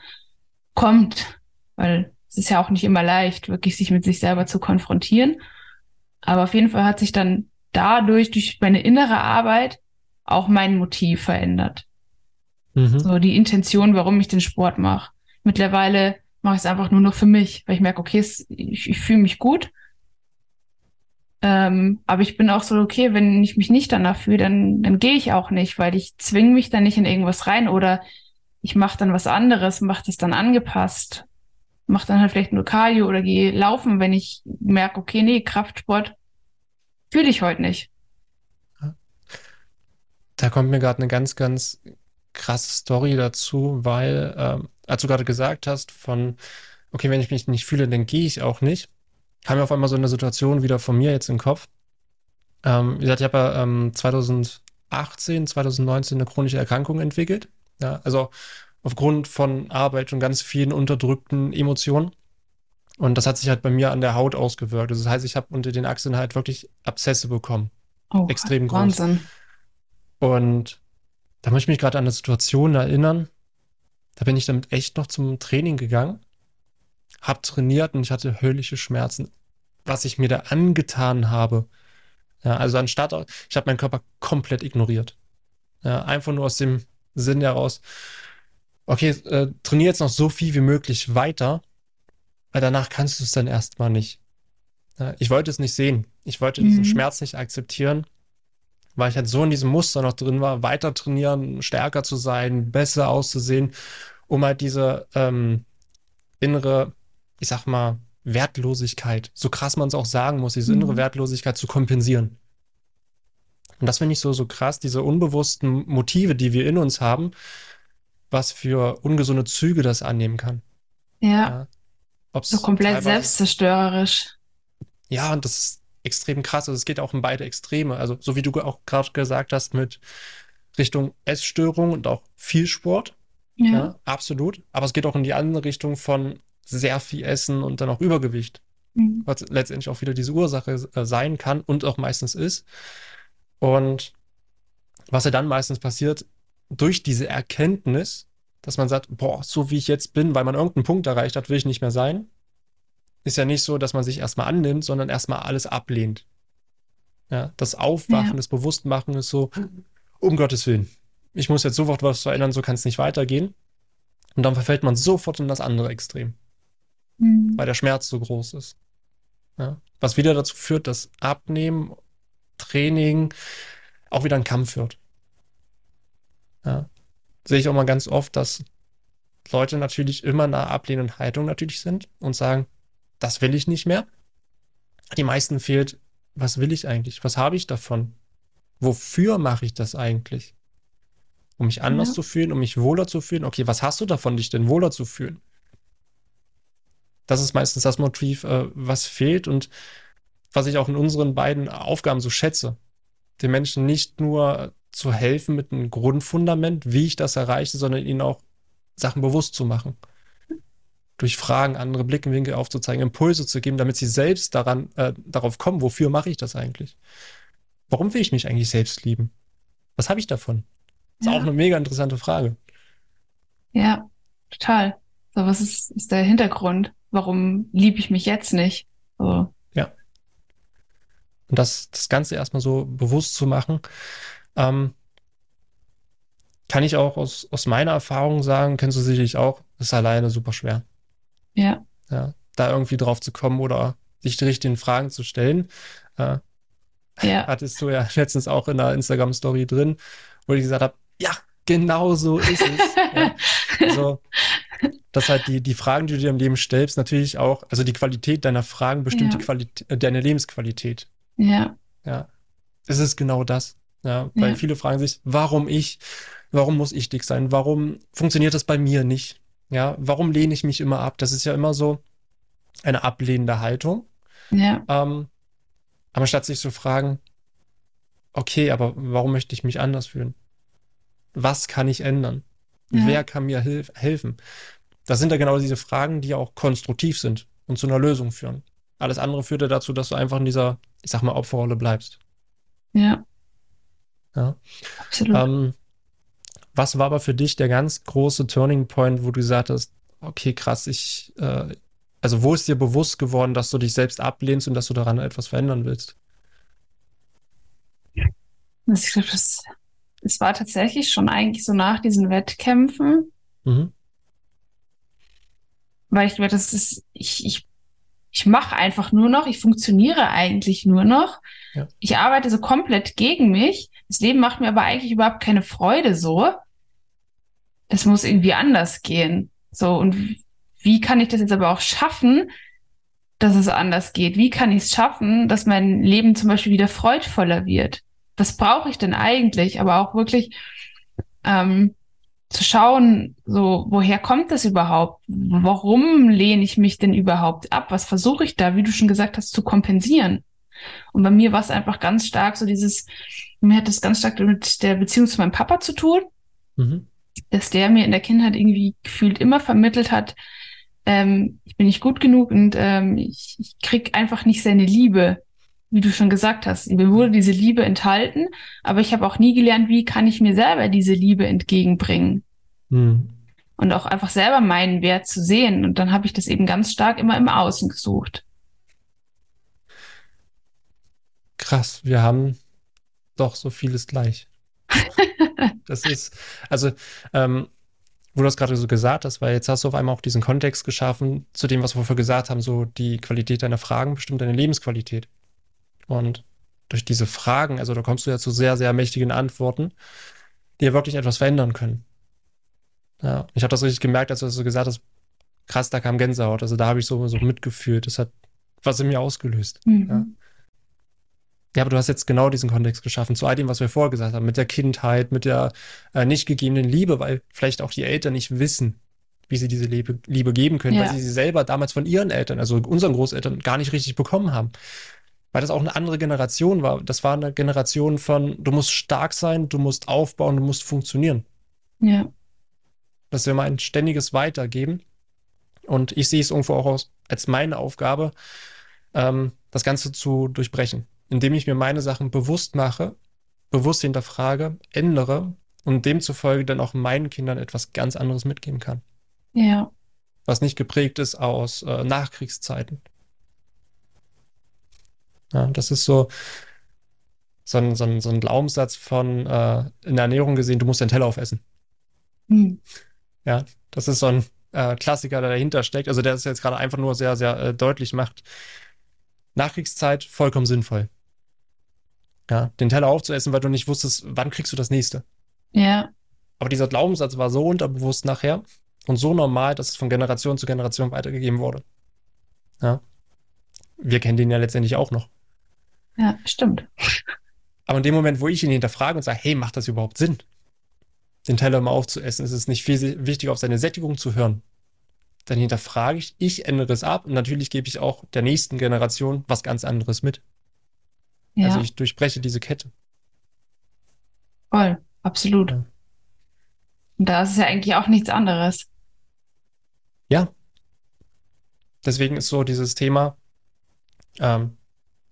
kommt, weil es ist ja auch nicht immer leicht, wirklich sich mit sich selber zu konfrontieren. Aber auf jeden Fall hat sich dann dadurch, durch meine innere Arbeit, auch mein Motiv verändert. Mhm. So die Intention, warum ich den Sport mache. Mittlerweile mache ich es einfach nur noch für mich, weil ich merke, okay, es, ich, ich fühle mich gut. Ähm, aber ich bin auch so, okay, wenn ich mich nicht danach fühle, dann, dann gehe ich auch nicht, weil ich zwinge mich dann nicht in irgendwas rein oder ich mache dann was anderes, mache das dann angepasst, mache dann halt vielleicht nur Cardio oder gehe laufen, wenn ich merke, okay, nee, Kraftsport fühle ich heute nicht. Da kommt mir gerade eine ganz, ganz krasse Story dazu, weil, ähm, als du gerade gesagt hast, von, okay, wenn ich mich nicht fühle, dann gehe ich auch nicht, kam mir auf einmal so eine Situation wieder von mir jetzt im Kopf. Ähm, wie gesagt, ich habe ja ähm, 2018, 2019 eine chronische Erkrankung entwickelt. Ja, also aufgrund von Arbeit und ganz vielen unterdrückten Emotionen. Und das hat sich halt bei mir an der Haut ausgewirkt. Also das heißt, ich habe unter den Achseln halt wirklich Abszesse bekommen. Oh, Extrem groß. Wahnsinn. Und da muss ich mich gerade an eine Situation erinnern. Da bin ich damit echt noch zum Training gegangen, hab trainiert und ich hatte höllische Schmerzen, was ich mir da angetan habe. Ja, also anstatt, ich habe meinen Körper komplett ignoriert. Ja, einfach nur aus dem Sinn heraus, okay, äh, trainiere jetzt noch so viel wie möglich weiter, weil danach kannst du es dann erstmal nicht. Ja, ich wollte es nicht sehen. Ich wollte mhm. diesen Schmerz nicht akzeptieren, weil ich halt so in diesem Muster noch drin war, weiter trainieren, stärker zu sein, besser auszusehen, um halt diese ähm, innere ich sag mal, Wertlosigkeit, so krass man es auch sagen muss, diese innere mhm. Wertlosigkeit zu kompensieren. Und das finde ich so, so krass, diese unbewussten Motive, die wir in uns haben, was für ungesunde Züge das annehmen kann. Ja. ja. So komplett selbstzerstörerisch. Ja, und das ist extrem krass. Also es geht auch in beide Extreme. Also so wie du auch gerade gesagt hast mit Richtung Essstörung und auch viel Sport. Ja. ja. absolut. Aber es geht auch in die andere Richtung von sehr viel Essen und dann auch Übergewicht. Mhm. Was letztendlich auch wieder diese Ursache äh, sein kann und auch meistens ist. Und was ja dann meistens passiert, durch diese Erkenntnis, dass man sagt, boah, so wie ich jetzt bin, weil man irgendeinen Punkt erreicht hat, will ich nicht mehr sein, ist ja nicht so, dass man sich erstmal annimmt, sondern erstmal alles ablehnt. Ja, das Aufwachen, ja. das Bewusstmachen ist so, um Gottes Willen, ich muss jetzt sofort was verändern, so kann es nicht weitergehen. Und dann verfällt man sofort in das andere Extrem, mhm. weil der Schmerz so groß ist. Ja, was wieder dazu führt, dass Abnehmen Training auch wieder ein Kampf wird. Ja. Sehe ich auch mal ganz oft, dass Leute natürlich immer in einer ablehnenden Haltung natürlich sind und sagen, das will ich nicht mehr. Die meisten fehlt, was will ich eigentlich? Was habe ich davon? Wofür mache ich das eigentlich? Um mich anders ja. zu fühlen, um mich wohler zu fühlen? Okay, was hast du davon, dich denn wohler zu fühlen? Das ist meistens das Motiv, äh, was fehlt und was ich auch in unseren beiden Aufgaben so schätze. Den Menschen nicht nur zu helfen mit einem Grundfundament, wie ich das erreiche, sondern ihnen auch Sachen bewusst zu machen. Durch Fragen, andere Blickwinkel aufzuzeigen, Impulse zu geben, damit sie selbst daran, äh, darauf kommen, wofür mache ich das eigentlich? Warum will ich mich eigentlich selbst lieben? Was habe ich davon? Das ist ja. auch eine mega interessante Frage. Ja, total. So, was ist, ist der Hintergrund? Warum liebe ich mich jetzt nicht? So. Und das, das Ganze erstmal so bewusst zu machen, ähm, kann ich auch aus, aus meiner Erfahrung sagen, kennst du sicherlich auch, ist alleine super schwer. Ja. Ja, da irgendwie drauf zu kommen oder sich die richtigen Fragen zu stellen. Äh, ja. Hattest du ja letztens auch in der Instagram-Story drin, wo ich gesagt habe, ja, genau so ist es. ja. Also, dass halt die, die Fragen, die du dir im Leben stellst, natürlich auch, also die Qualität deiner Fragen bestimmt ja. die Qualität, äh, deine Lebensqualität. Ja. Ja. Es ist genau das. Ja, weil ja. viele fragen sich, warum ich? Warum muss ich dick sein? Warum funktioniert das bei mir nicht? Ja, warum lehne ich mich immer ab? Das ist ja immer so eine ablehnende Haltung. Ja. Ähm, aber statt sich zu fragen, okay, aber warum möchte ich mich anders fühlen? Was kann ich ändern? Ja. Wer kann mir hilf helfen? Das sind ja genau diese Fragen, die auch konstruktiv sind und zu einer Lösung führen. Alles andere führt ja dazu, dass du einfach in dieser, ich sag mal, Opferrolle bleibst. Ja. Ja. Absolut. Ähm, was war aber für dich der ganz große Turning Point, wo du gesagt hast, okay, krass, ich, äh, also wo ist dir bewusst geworden, dass du dich selbst ablehnst und dass du daran etwas verändern willst? Ich glaube, das, das war tatsächlich schon eigentlich so nach diesen Wettkämpfen. Mhm. Weil ich, das ist, ich, ich ich mache einfach nur noch, ich funktioniere eigentlich nur noch. Ja. Ich arbeite so komplett gegen mich. Das Leben macht mir aber eigentlich überhaupt keine Freude so. Es muss irgendwie anders gehen. So, und wie kann ich das jetzt aber auch schaffen, dass es anders geht? Wie kann ich es schaffen, dass mein Leben zum Beispiel wieder freudvoller wird? Was brauche ich denn eigentlich? Aber auch wirklich ähm, zu schauen, so, woher kommt das überhaupt? Warum lehne ich mich denn überhaupt ab? Was versuche ich da, wie du schon gesagt hast, zu kompensieren? Und bei mir war es einfach ganz stark so dieses, mir hat das ganz stark mit der Beziehung zu meinem Papa zu tun, mhm. dass der mir in der Kindheit irgendwie gefühlt immer vermittelt hat, ähm, ich bin nicht gut genug und ähm, ich, ich krieg einfach nicht seine Liebe wie du schon gesagt hast, mir wurde diese Liebe enthalten, aber ich habe auch nie gelernt, wie kann ich mir selber diese Liebe entgegenbringen. Mhm. Und auch einfach selber meinen Wert zu sehen. Und dann habe ich das eben ganz stark immer im Außen gesucht. Krass, wir haben doch so vieles gleich. das ist, also, ähm, wo du das gerade so gesagt hast, weil jetzt hast du auf einmal auch diesen Kontext geschaffen zu dem, was wir vorher gesagt haben, so die Qualität deiner Fragen bestimmt deine Lebensqualität. Und durch diese Fragen, also da kommst du ja zu sehr, sehr mächtigen Antworten, die ja wirklich etwas verändern können. Ja, ich habe das richtig gemerkt, als du das so gesagt hast, krass, da kam Gänsehaut. Also da habe ich so, so mitgefühlt. Das hat was in mir ausgelöst. Mhm. Ja. Ja, aber du hast jetzt genau diesen Kontext geschaffen zu all dem, was wir vorher gesagt haben, mit der Kindheit, mit der äh, nicht gegebenen Liebe, weil vielleicht auch die Eltern nicht wissen, wie sie diese Liebe, Liebe geben können, Ja. weil sie sie selber damals von ihren Eltern, also unseren Großeltern, gar nicht richtig bekommen haben. Weil das auch eine andere Generation war. Das war eine Generation von, du musst stark sein, du musst aufbauen, du musst funktionieren. Ja. dass wir mal ein ständiges Weitergeben. Und ich sehe es irgendwo auch aus, als meine Aufgabe, ähm, das Ganze zu durchbrechen, indem ich mir meine Sachen bewusst mache, bewusst hinterfrage, ändere und demzufolge dann auch meinen Kindern etwas ganz anderes mitgeben kann, Ja. was nicht geprägt ist aus äh, Nachkriegszeiten. Ja, das ist so, so ein, so ein, so ein Glaubenssatz von äh, in der Ernährung gesehen, du musst deinen Teller aufessen. Hm. Ja, das ist so ein äh, Klassiker, der dahinter steckt. Also der es jetzt gerade einfach nur sehr, sehr äh, deutlich macht. Nachkriegszeit vollkommen sinnvoll. Ja, den Teller aufzuessen, weil du nicht wusstest, wann kriegst du das nächste. Ja. Aber dieser Glaubenssatz war so unterbewusst nachher und so normal, dass es von Generation zu Generation weitergegeben wurde. Ja. Wir kennen den ja letztendlich auch noch. Ja, stimmt. Aber in dem Moment, wo ich ihn hinterfrage und sage, hey, macht das überhaupt Sinn? Den Teller mal aufzuessen, ist es nicht viel wichtiger, auf seine Sättigung zu hören. Dann hinterfrage ich, ich ändere es ab und natürlich gebe ich auch der nächsten Generation was ganz anderes mit. Ja, Also ich durchbreche diese Kette. voll. Absolut. Ja. Und da ist es ja eigentlich auch nichts anderes. Ja. Deswegen ist so dieses Thema ähm,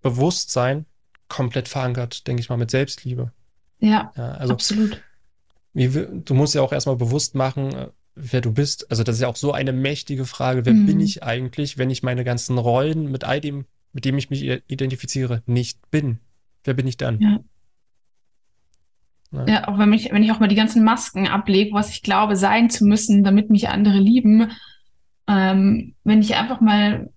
Bewusstsein komplett verankert, denke ich mal, mit Selbstliebe. Ja, Ja, also absolut. wie, du musst ja auch erstmal bewusst machen, äh, wer du bist. Also das ist ja auch so eine mächtige Frage. Wer Mhm. bin ich eigentlich, wenn ich meine ganzen Rollen mit all dem, mit dem ich mich identifiziere, nicht bin? Wer bin ich dann? Ja. Ja. Ja, auch wenn ich, wenn ich auch mal die ganzen Masken ablege, was ich glaube sein zu müssen, damit mich andere lieben, ähm, wenn ich einfach mal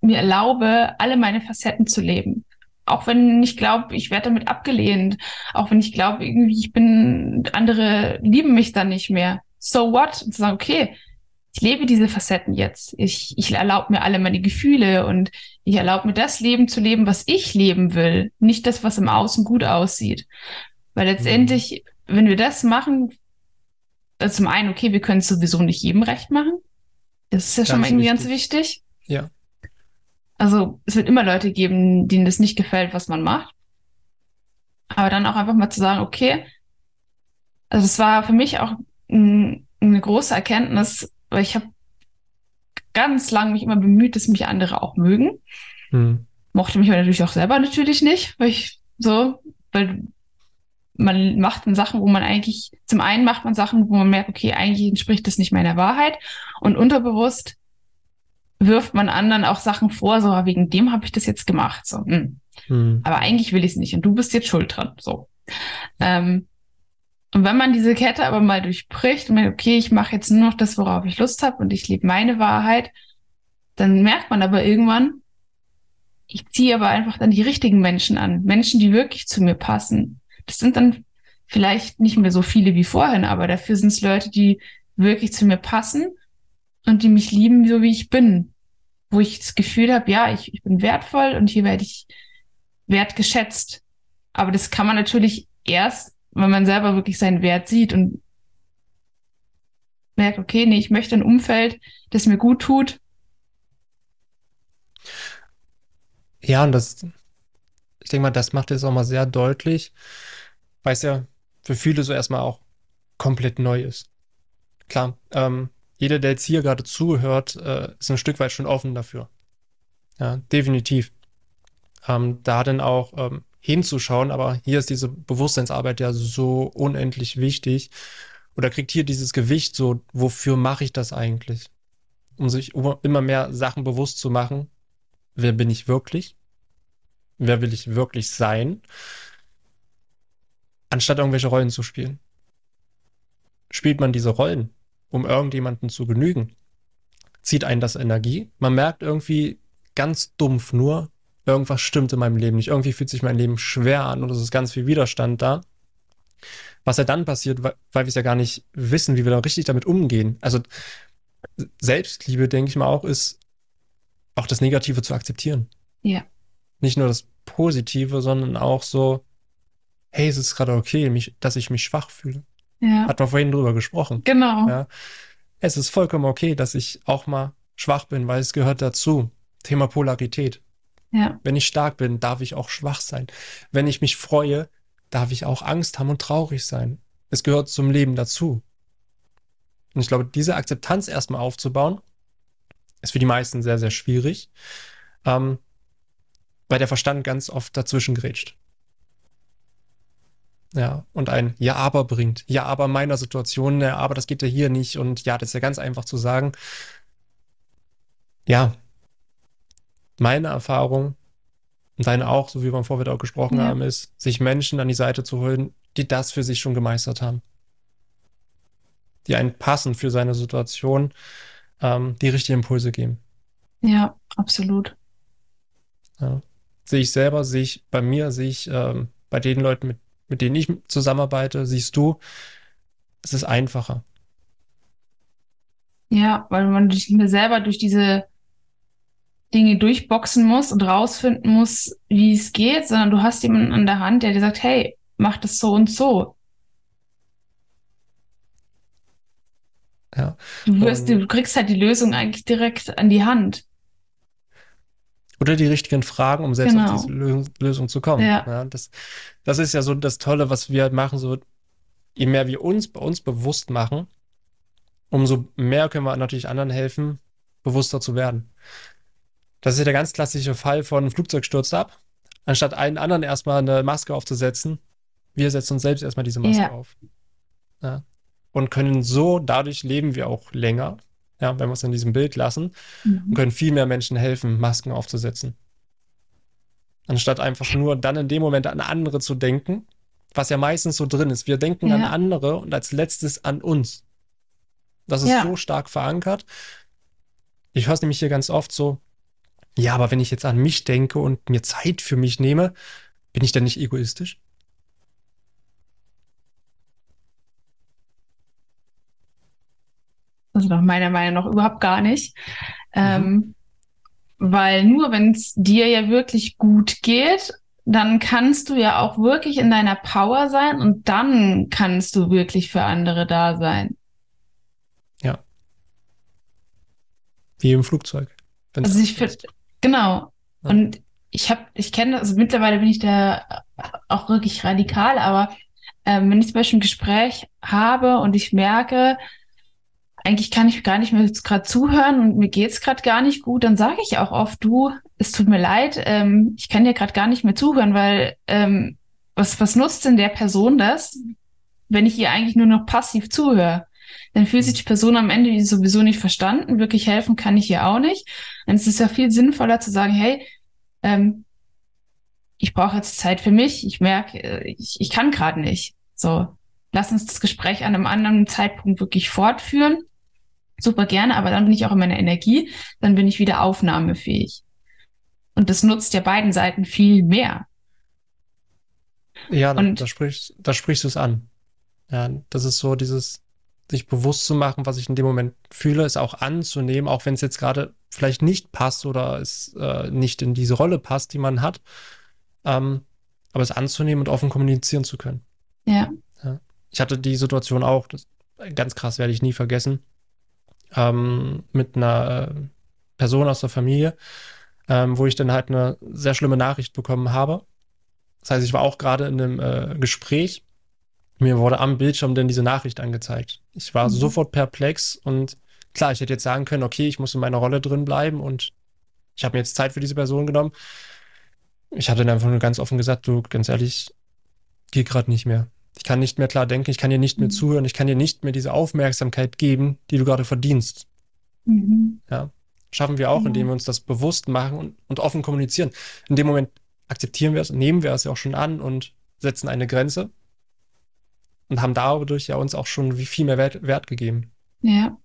mir erlaube, alle meine Facetten zu leben. Auch wenn ich glaube, ich werde damit abgelehnt. Auch wenn ich glaube, irgendwie ich bin, andere lieben mich dann nicht mehr. So what? Und zu sagen, okay, ich lebe diese Facetten jetzt. Ich, ich erlaube mir alle meine Gefühle und ich erlaube mir das Leben zu leben, was ich leben will. Nicht das, was im Außen gut aussieht. Weil letztendlich, wenn wir das machen, also zum einen, okay, wir können es sowieso nicht jedem recht machen. Das ist ja schon Ganz mal irgendwie wichtig. ganz wichtig. Ja. Also es wird immer Leute geben, denen das nicht gefällt, was man macht. Aber dann auch einfach mal zu sagen, okay, also es war für mich auch ein, eine große Erkenntnis, weil ich habe ganz lange mich immer bemüht, dass mich andere auch mögen. Hm. Mochte mich aber natürlich auch selber natürlich nicht, weil ich so, weil man macht dann Sachen, wo man eigentlich, zum einen macht man Sachen, wo man merkt, okay, eigentlich entspricht das nicht meiner Wahrheit und unterbewusst wirft man anderen auch Sachen vor, so wegen dem habe ich das jetzt gemacht, so, hm. Hm. aber eigentlich will ich es nicht und du bist jetzt schuld dran, so. Ähm, und wenn man diese Kette aber mal durchbricht und merkt, okay, ich mache jetzt nur noch das, worauf ich Lust habe und ich lebe meine Wahrheit, dann merkt man aber irgendwann, ich ziehe aber einfach dann die richtigen Menschen an, Menschen, die wirklich zu mir passen. Das sind dann vielleicht nicht mehr so viele wie vorhin, aber dafür sind es Leute, die wirklich zu mir passen und die mich lieben, so wie ich bin. Wo ich das Gefühl habe, ja, ich, ich bin wertvoll und hier werde ich wertgeschätzt. Aber das kann man natürlich erst, wenn man selber wirklich seinen Wert sieht und merkt, okay, nee, ich möchte ein Umfeld, das mir gut tut. Ja, und das, ich denke mal, das macht jetzt auch mal sehr deutlich, weil es ja für viele so erstmal auch komplett neu ist. Klar, ähm, jeder, der jetzt hier gerade zuhört, äh, ist ein Stück weit schon offen dafür. Ja, definitiv. Ähm, da dann auch ähm, hinzuschauen, aber hier ist diese Bewusstseinsarbeit ja so unendlich wichtig. Oder kriegt hier dieses Gewicht so, wofür mache ich das eigentlich? Um sich immer mehr Sachen bewusst zu machen. Wer bin ich wirklich? Wer will ich wirklich sein? Anstatt irgendwelche Rollen zu spielen. Spielt man diese Rollen, um irgendjemanden zu genügen? Zieht einen das Energie? Man merkt irgendwie ganz dumpf nur, irgendwas stimmt in meinem Leben nicht. Irgendwie fühlt sich mein Leben schwer an und es ist ganz viel Widerstand da. Was ja dann passiert, weil, wir es ja gar nicht wissen, wie wir da richtig damit umgehen. Also Selbstliebe, denke ich mal auch, ist auch das Negative zu akzeptieren. Ja. Nicht nur das Positive, sondern auch so, hey, es ist gerade okay, mich, dass ich mich schwach fühle. Ja. Hat man vorhin drüber gesprochen. Genau. Ja. Es ist vollkommen okay, dass ich auch mal schwach bin, weil es gehört dazu. Thema Polarität. Ja. Wenn ich stark bin, darf ich auch schwach sein. Wenn ich mich freue, darf ich auch Angst haben und traurig sein. Es gehört zum Leben dazu. Und ich glaube, diese Akzeptanz erstmal aufzubauen, ist für die meisten sehr, sehr schwierig, ähm, weil der Verstand ganz oft dazwischen grätscht. Ja, und ein Ja, aber bringt. Ja, aber meiner Situation, ja, aber das geht ja hier nicht. Und ja, das ist ja ganz einfach zu sagen. Ja, meine Erfahrung und deine auch, so wie wir im Vorfeld auch gesprochen ja. haben, ist, sich Menschen an die Seite zu holen, die das für sich schon gemeistert haben. Die einen passen für seine Situation, ähm, die richtigen Impulse geben. Ja, absolut. Ja. Sehe ich selber, sehe ich bei mir, sehe ich ähm, bei den Leuten, mit, mit denen ich zusammenarbeite, siehst du, es ist einfacher. Ja, weil man nicht mehr selber durch diese Dinge durchboxen muss und rausfinden muss, wie es geht, sondern du hast jemanden an der Hand, der dir sagt, hey, mach das so und so. Ja. Du, wirst, du kriegst halt die Lösung eigentlich direkt an die Hand. Oder die richtigen Fragen, um selbst genau. auf diese Lösung, Lösung zu kommen. Ja. ja. das, das ist ja so das Tolle, was wir machen. So, je mehr wir uns bei uns bewusst machen, umso mehr können wir natürlich anderen helfen, bewusster zu werden. Das ist ja der ganz klassische Fall von ein Flugzeug stürzt ab. Anstatt allen anderen erstmal eine Maske aufzusetzen, wir setzen uns selbst erstmal diese Maske ja. auf. Ja. Und können so, dadurch leben wir auch länger, ja, wenn wir es in diesem Bild lassen, mhm. und können viel mehr Menschen helfen, Masken aufzusetzen. Anstatt einfach nur dann in dem Moment an andere zu denken, was ja meistens so drin ist. Wir denken ja. an andere und als letztes an uns. Das ist ja. so stark verankert. Ich höre es nämlich hier ganz oft so, ja, aber wenn ich jetzt an mich denke und mir Zeit für mich nehme, bin ich dann nicht egoistisch? Also nach meiner Meinung nach überhaupt gar nicht. Mhm. Ähm, weil nur wenn es dir ja wirklich gut geht, dann kannst du ja auch wirklich in deiner Power sein und dann kannst du wirklich für andere da sein. Ja. Wie im Flugzeug. Also ich finde, Genau. Ja. Und ich habe, ich kenne, also mittlerweile bin ich da auch wirklich radikal, aber ähm, wenn ich zum Beispiel ein Gespräch habe und ich merke, eigentlich kann ich gar nicht mehr gerade zuhören und mir geht's gerade gar nicht gut, dann sage ich auch oft, du, es tut mir leid, ähm, ich kann dir gerade gar nicht mehr zuhören, weil ähm, was, was nutzt denn der Person das, wenn ich ihr eigentlich nur noch passiv zuhöre? dann fühlt sich die Person am Ende sowieso nicht verstanden. Wirklich helfen kann ich ihr auch nicht. Und es ist ja viel sinnvoller zu sagen, hey, ähm, ich brauche jetzt Zeit für mich. Ich merke, äh, ich, ich kann gerade nicht. So, lass uns das Gespräch an einem anderen Zeitpunkt wirklich fortführen. Super gerne, aber dann bin ich auch in meiner Energie, dann bin ich wieder aufnahmefähig. Und das nutzt ja beiden Seiten viel mehr. Ja, da, da, sprichst, da sprichst du es an. Ja, das ist so dieses, sich bewusst zu machen, was ich in dem Moment fühle, es auch anzunehmen, auch wenn es jetzt gerade vielleicht nicht passt oder es äh, nicht in diese Rolle passt, die man hat. Ähm, aber es anzunehmen und offen kommunizieren zu können. Ja. ja. Ich hatte die Situation auch, das, ganz krass werde ich nie vergessen, ähm, mit einer äh, Person aus der Familie, ähm, wo ich dann halt eine sehr schlimme Nachricht bekommen habe. Das heißt, ich war auch gerade in einem äh, Gespräch mir wurde am Bildschirm dann diese Nachricht angezeigt. Ich war mhm. sofort perplex und klar, ich hätte jetzt sagen können, okay, ich muss in meiner Rolle drin bleiben und ich habe mir jetzt Zeit für diese Person genommen. Ich habe dann einfach nur ganz offen gesagt, du, ganz ehrlich, geh gerade nicht mehr. Ich kann nicht mehr klar denken, ich kann dir nicht mehr mhm. zuhören, ich kann dir nicht mehr diese Aufmerksamkeit geben, die du gerade verdienst. Mhm. Ja. Schaffen wir auch, ja. indem wir uns das bewusst machen und, und offen kommunizieren. In dem Moment akzeptieren wir es, nehmen wir es ja auch schon an und setzen eine Grenze und haben dadurch ja uns auch schon viel mehr Wert, Wert gegeben. Ja.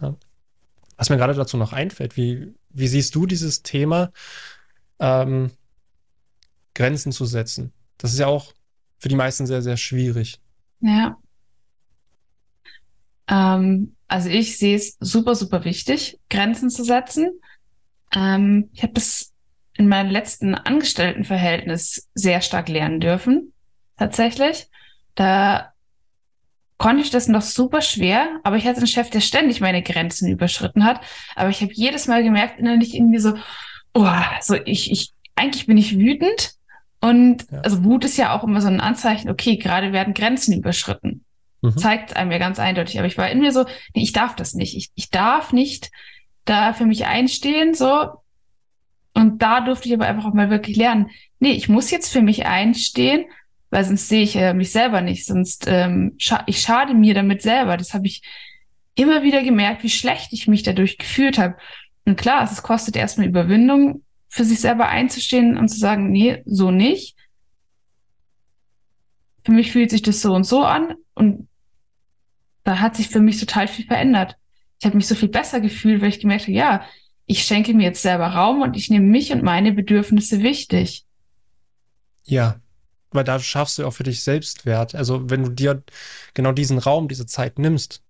ja. Was mir gerade dazu noch einfällt, wie, wie siehst du dieses Thema, ähm, Grenzen zu setzen? Das ist ja auch für die meisten sehr, sehr schwierig. Ja. Ähm, Also ich sehe es super, super wichtig, Grenzen zu setzen. Ähm, ich habe das in meinem letzten Angestelltenverhältnis sehr stark lernen dürfen, tatsächlich. Da konnte ich das noch super schwer, aber ich hatte einen Chef, der ständig meine Grenzen überschritten hat. Aber ich habe jedes Mal gemerkt, innerlich irgendwie so, oh, so ich, ich, eigentlich bin ich wütend. Und ja. also Wut ist ja auch immer so ein Anzeichen, okay, gerade werden Grenzen überschritten. Mhm. Zeigt einem ja ganz eindeutig. Aber ich war in mir so, nee, ich darf das nicht. Ich, ich darf nicht da für mich einstehen, so. Und da durfte ich aber einfach auch mal wirklich lernen, nee, ich muss jetzt für mich einstehen, weil sonst sehe ich äh, mich selber nicht, sonst ähm, scha ich schade mir damit selber. Das habe ich immer wieder gemerkt, wie schlecht ich mich dadurch gefühlt habe. Und klar, es kostet erstmal Überwindung, für sich selber einzustehen und zu sagen, nee, so nicht. Für mich fühlt sich das so und so an und da hat sich für mich total viel verändert. Ich habe mich so viel besser gefühlt, weil ich gemerkt habe, ja, ich schenke mir jetzt selber Raum und ich nehme mich und meine Bedürfnisse wichtig. Ja, weil da schaffst du auch für dich Selbstwert. Also wenn du dir genau diesen Raum, diese Zeit nimmst,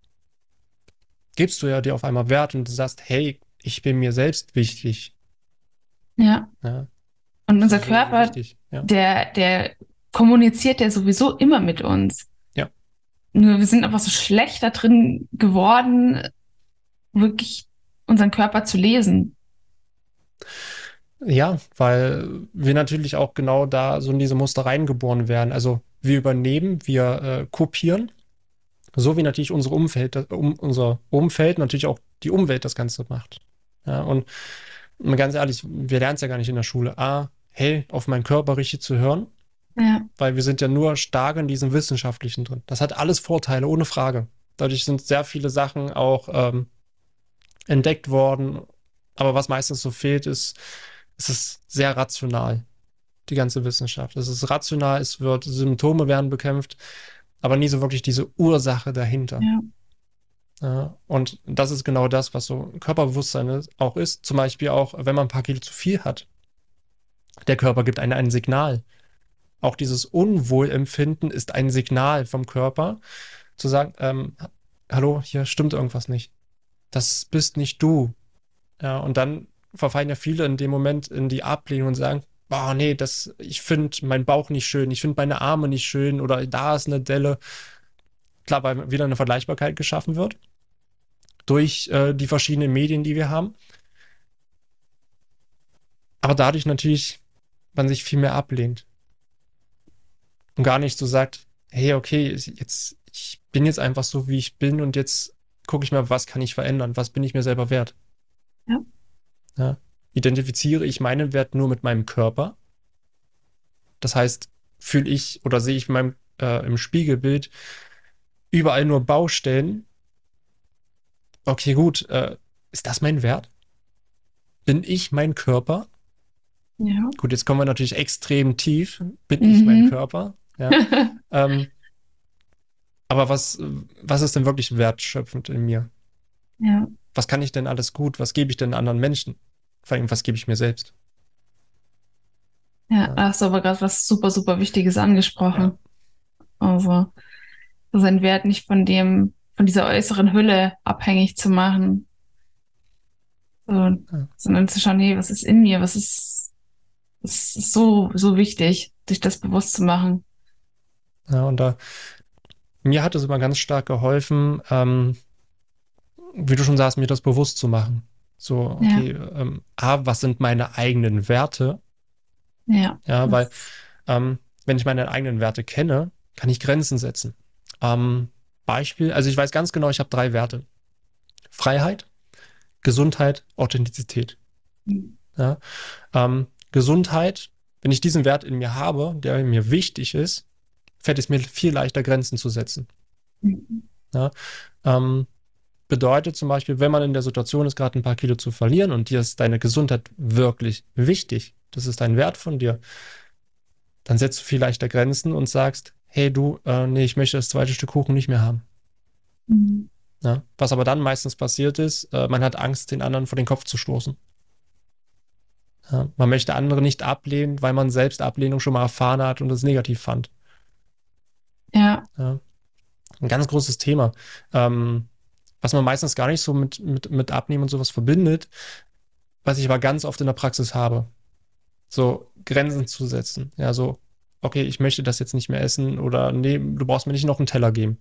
gibst du ja dir auf einmal Wert und du sagst, hey, ich bin mir selbst wichtig. Ja. ja. Und unser Körper, ja. der, der kommuniziert ja sowieso immer mit uns. Ja. Nur wir sind einfach so schlecht da drin geworden, wirklich unseren Körper zu lesen. Ja, weil wir natürlich auch genau da so in diese Muster reingeboren werden. Also wir übernehmen, wir äh, kopieren, so wie natürlich unsere Umfeld, um, unser Umfeld natürlich auch die Umwelt das Ganze macht. Ja, und ganz ehrlich, wir lernen es ja gar nicht in der Schule. A, hey, auf meinen Körper richtig zu hören. Ja. Weil wir sind ja nur stark in diesem Wissenschaftlichen drin. Das hat alles Vorteile, ohne Frage. Dadurch sind sehr viele Sachen auch ähm, entdeckt worden. Aber was meistens so fehlt, ist es ist sehr rational, die ganze Wissenschaft. Es ist rational, es wird, Symptome werden bekämpft, aber nie so wirklich diese Ursache dahinter. Ja. Ja, und das ist genau das, was so Körperbewusstsein auch ist. Zum Beispiel auch, wenn man ein paar Kilo zu viel hat. Der Körper gibt einem ein Signal. Auch dieses Unwohlempfinden ist ein Signal vom Körper, zu sagen, ähm, hallo, hier stimmt irgendwas nicht. Das bist nicht du. Ja, und dann verfallen ja viele in dem Moment in die Ablehnung und sagen, oh nee, das, ich finde meinen Bauch nicht schön, ich finde meine Arme nicht schön oder da ist eine Delle. Klar, weil wieder eine Vergleichbarkeit geschaffen wird durch äh, die verschiedenen Medien, die wir haben. Aber dadurch natürlich man sich viel mehr ablehnt. Und gar nicht so sagt, hey, okay, jetzt, ich bin jetzt einfach so, wie ich bin und jetzt gucke ich mal, was kann ich verändern, was bin ich mir selber wert. Ja. Ja. Identifiziere ich meinen Wert nur mit meinem Körper? Das heißt, fühle ich oder sehe ich meinem, äh, im Spiegelbild überall nur Baustellen? Okay, gut. Äh, ist das mein Wert? Bin ich mein Körper? Ja. Gut, jetzt kommen wir natürlich extrem tief. Bin mhm. ich mein Körper? Ja. ähm, aber was, was ist denn wirklich wertschöpfend in mir? Ja was kann ich denn alles gut? Was gebe ich denn anderen Menschen? Vor allem, was gebe ich mir selbst? Ja, ja. hast du aber gerade was super, super Wichtiges angesprochen. Ja. Also, seinen Wert nicht von dem, von dieser äußeren Hülle abhängig zu machen. So, ja. Sondern zu schauen, hey, was ist in mir? Was ist, was ist so, so wichtig, sich das bewusst zu machen. Ja, und da, mir hat es immer ganz stark geholfen, ähm, wie du schon sagst, mir das bewusst zu machen. So, okay, ja. ähm, A, was sind meine eigenen Werte? Ja. Ja, weil ähm, wenn ich meine eigenen Werte kenne, kann ich Grenzen setzen. Ähm, Beispiel, also ich weiß ganz genau, ich habe drei Werte. Freiheit, Gesundheit, Authentizität. Ja, ähm, Gesundheit, wenn ich diesen Wert in mir habe, der mir wichtig ist, fällt es mir viel leichter, Grenzen zu setzen. Mhm. Ja, ähm, bedeutet zum Beispiel, wenn man in der Situation ist, gerade ein paar Kilo zu verlieren und dir ist deine Gesundheit wirklich wichtig, das ist ein Wert von dir, dann setzt du viel leichter Grenzen und sagst, hey du, äh, nee, ich möchte das zweite Stück Kuchen nicht mehr haben. Mhm. Ja, was aber dann meistens passiert ist, äh, man hat Angst, den anderen vor den Kopf zu stoßen. Ja, man möchte andere nicht ablehnen, weil man selbst Ablehnung schon mal erfahren hat und es negativ fand. Ja. ja. Ein ganz großes Thema. Ähm, was man meistens gar nicht so mit, mit, mit Abnehmen und sowas verbindet, was ich aber ganz oft in der Praxis habe. So Grenzen zu setzen. Ja, so, okay, ich möchte das jetzt nicht mehr essen oder nee, du brauchst mir nicht noch einen Teller geben.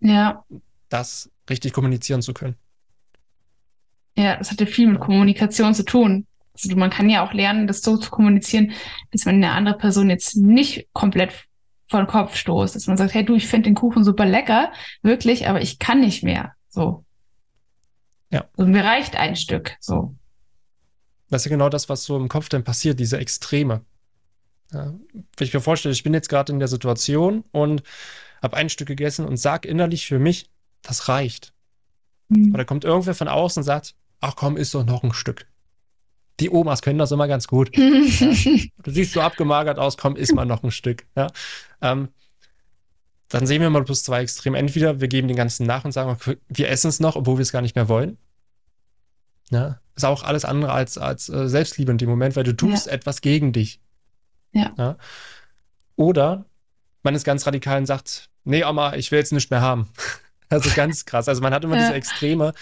Ja. Das richtig kommunizieren zu können. Ja, das hat ja viel mit Kommunikation zu tun. Also man kann ja auch lernen, das so zu kommunizieren, dass man eine andere Person jetzt nicht komplett vor den Kopf stoßt, dass man sagt, hey du, ich finde den Kuchen super lecker, wirklich, aber ich kann nicht mehr. So. Ja. Und mir reicht ein Stück. So. Das ist ja genau das, was so im Kopf dann passiert, diese Extreme. Ja, wenn ich mir vorstelle, ich bin jetzt gerade in der Situation und habe ein Stück gegessen und sage innerlich für mich, das reicht. Mhm. Oder kommt irgendwer von außen und sagt, ach komm, isst doch noch ein Stück. Die Omas können das immer ganz gut. ja. Du siehst so abgemagert aus, komm, isst mal noch ein Stück. Ja. Ähm, dann sehen wir mal plus zwei Extreme. Entweder wir geben den ganzen nach und sagen, wir essen es noch, obwohl wir es gar nicht mehr wollen. Ja. Ist auch alles andere als, als äh, Selbstliebe in dem Moment, weil du tust etwas gegen dich. Ja. ja. Oder man ist ganz radikal und sagt, nee, Oma, ich will jetzt nicht mehr haben. also ganz krass. Also man hat immer ja. diese Extreme,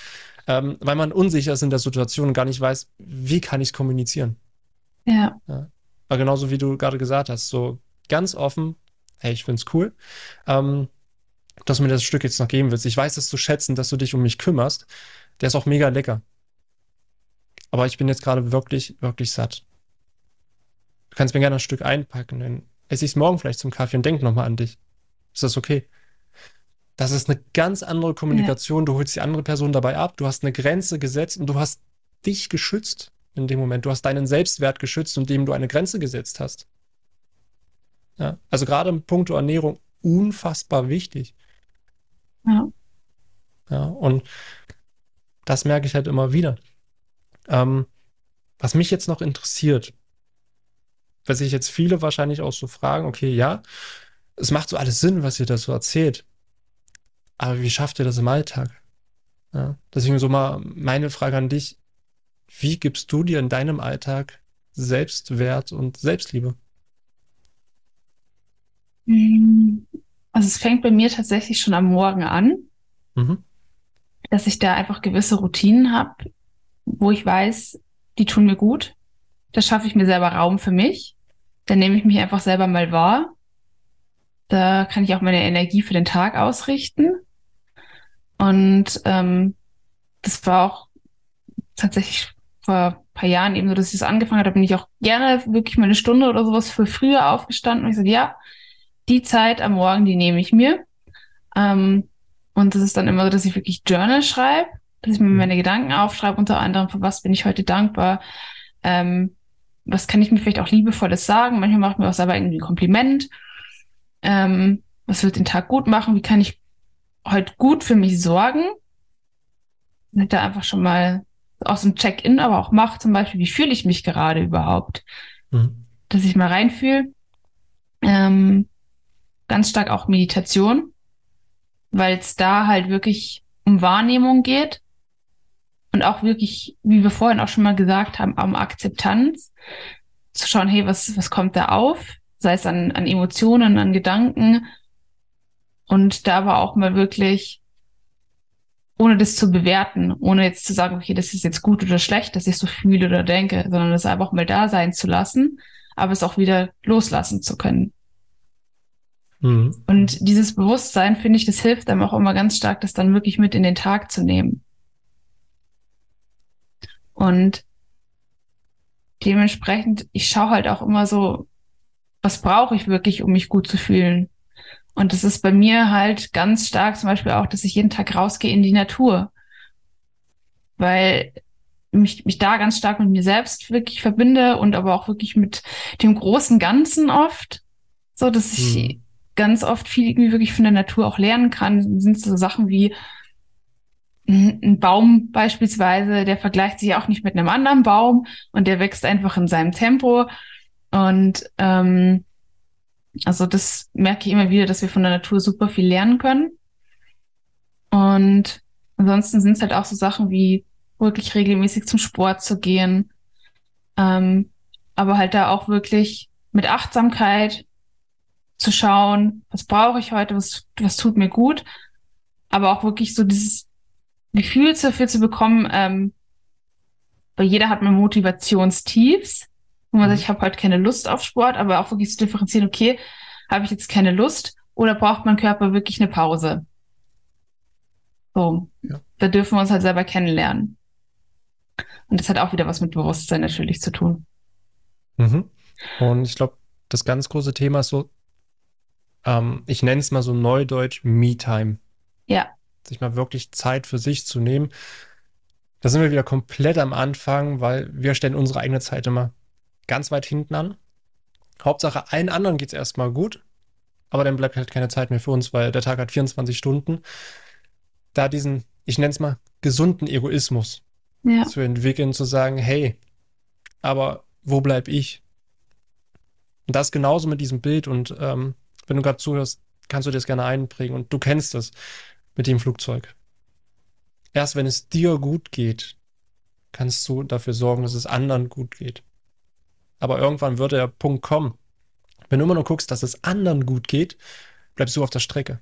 ähm, weil man unsicher ist in der Situation und gar nicht weiß, wie kann ich es kommunizieren. Ja. ja. Aber genauso wie du gerade gesagt hast, so ganz offen, hey, ich find's cool, ähm, dass du mir das Stück jetzt noch geben willst. Ich weiß es zu schätzen, dass du dich um mich kümmerst. Der ist auch mega lecker. Aber ich bin jetzt gerade wirklich, wirklich satt. Du kannst mir gerne ein Stück einpacken, dann esse ich es morgen vielleicht zum Kaffee und denk nochmal an dich. Ist das okay? Das ist eine ganz andere Kommunikation. Ja. Du holst die andere Person dabei ab, du hast eine Grenze gesetzt und du hast dich geschützt in dem Moment. Du hast deinen Selbstwert geschützt, indem du eine Grenze gesetzt hast. Ja, also gerade im Punkt Ernährung unfassbar wichtig. Ja. Ja, und das merke ich halt immer wieder. Ähm, was mich jetzt noch interessiert, weil sich jetzt viele wahrscheinlich auch so fragen, okay, ja, es macht so alles Sinn, was ihr da so erzählt. Aber wie schafft ihr das im Alltag? Ja, deswegen so mal meine Frage an dich. Wie gibst du dir in deinem Alltag Selbstwert und Selbstliebe? Mm, also es fängt bei mir tatsächlich schon am Morgen an, mhm. dass ich da einfach gewisse Routinen habe, wo ich weiß, die tun mir gut. Da schaffe ich mir selber Raum für mich. Da nehme ich mich einfach selber mal wahr. Da kann ich auch meine Energie für den Tag ausrichten. Und ähm, das war auch tatsächlich vor ein paar Jahren eben so, dass ich das angefangen habe, bin ich auch gerne wirklich mal eine Stunde oder sowas für früher aufgestanden und ich sagte, ja, die Zeit am Morgen, die nehme ich mir. Ähm, und das ist dann immer so, dass ich wirklich Journal schreibe dass ich mir mhm. meine Gedanken aufschreibe, unter anderem, für was bin ich heute dankbar, ähm, was kann ich mir vielleicht auch liebevolles sagen, manchmal macht mir auch selber irgendwie ein Kompliment, ähm, was wird den Tag gut machen, wie kann ich heute gut für mich sorgen, ich da einfach schon mal aus dem Check-in aber auch mache, zum Beispiel, wie fühle ich mich gerade überhaupt, mhm. dass ich mal reinfühle, ähm, ganz stark auch Meditation, weil es da halt wirklich um Wahrnehmung geht und auch wirklich, wie wir vorhin auch schon mal gesagt haben, um Akzeptanz, zu schauen, hey, was, was kommt da auf? Sei es an, an Emotionen, an Gedanken. Und da aber auch mal wirklich, ohne das zu bewerten, ohne jetzt zu sagen, okay, das ist jetzt gut oder schlecht, dass ich so fühle oder denke, sondern das einfach mal da sein zu lassen, aber es auch wieder loslassen zu können. Mhm. Und dieses Bewusstsein, finde ich, das hilft einem auch immer ganz stark, das dann wirklich mit in den Tag zu nehmen. Und dementsprechend, ich schaue halt auch immer so, was brauche ich wirklich, um mich gut zu fühlen? Und das ist bei mir halt ganz stark zum Beispiel auch, dass ich jeden Tag rausgehe in die Natur. Weil mich, mich da ganz stark mit mir selbst wirklich verbinde und aber auch wirklich mit dem großen Ganzen oft. So, dass ich hm. ganz oft viel irgendwie wirklich von der Natur auch lernen kann. Sind so Sachen wie, ein Baum beispielsweise, der vergleicht sich auch nicht mit einem anderen Baum und der wächst einfach in seinem Tempo. Und ähm, also das merke ich immer wieder, dass wir von der Natur super viel lernen können. Und ansonsten sind es halt auch so Sachen wie wirklich regelmäßig zum Sport zu gehen, ähm, aber halt da auch wirklich mit Achtsamkeit zu schauen, was brauche ich heute, was, was tut mir gut, aber auch wirklich so dieses Gefühl dafür zu bekommen, ähm, weil jeder hat mal Motivationstiefs, wo man mhm. sagt, ich habe heute keine Lust auf Sport, aber auch wirklich zu differenzieren, okay, habe ich jetzt keine Lust oder braucht mein Körper wirklich eine Pause? So, ja. da dürfen wir uns halt selber kennenlernen. Und das hat auch wieder was mit Bewusstsein natürlich zu tun. Mhm. Und ich glaube, das ganz große Thema ist so, ähm, ich nenne es mal so neudeutsch Me-Time. Ja. Sich mal wirklich Zeit für sich zu nehmen. Da sind wir wieder komplett am Anfang, weil wir stellen unsere eigene Zeit immer ganz weit hinten an. Hauptsache, allen anderen geht es erstmal gut, aber dann bleibt halt keine Zeit mehr für uns, weil der Tag hat 24 Stunden. Da diesen, ich nenne es mal, gesunden Egoismus ja. zu entwickeln, zu sagen, hey, aber wo bleib ich? Und das genauso mit diesem Bild und ähm, wenn du gerade zuhörst, kannst du dir das gerne einprägen und du kennst das mit dem Flugzeug. Erst wenn es dir gut geht, kannst du dafür sorgen, dass es anderen gut geht. Aber irgendwann wird der Punkt kommen. Wenn du immer nur guckst, dass es anderen gut geht, bleibst du auf der Strecke.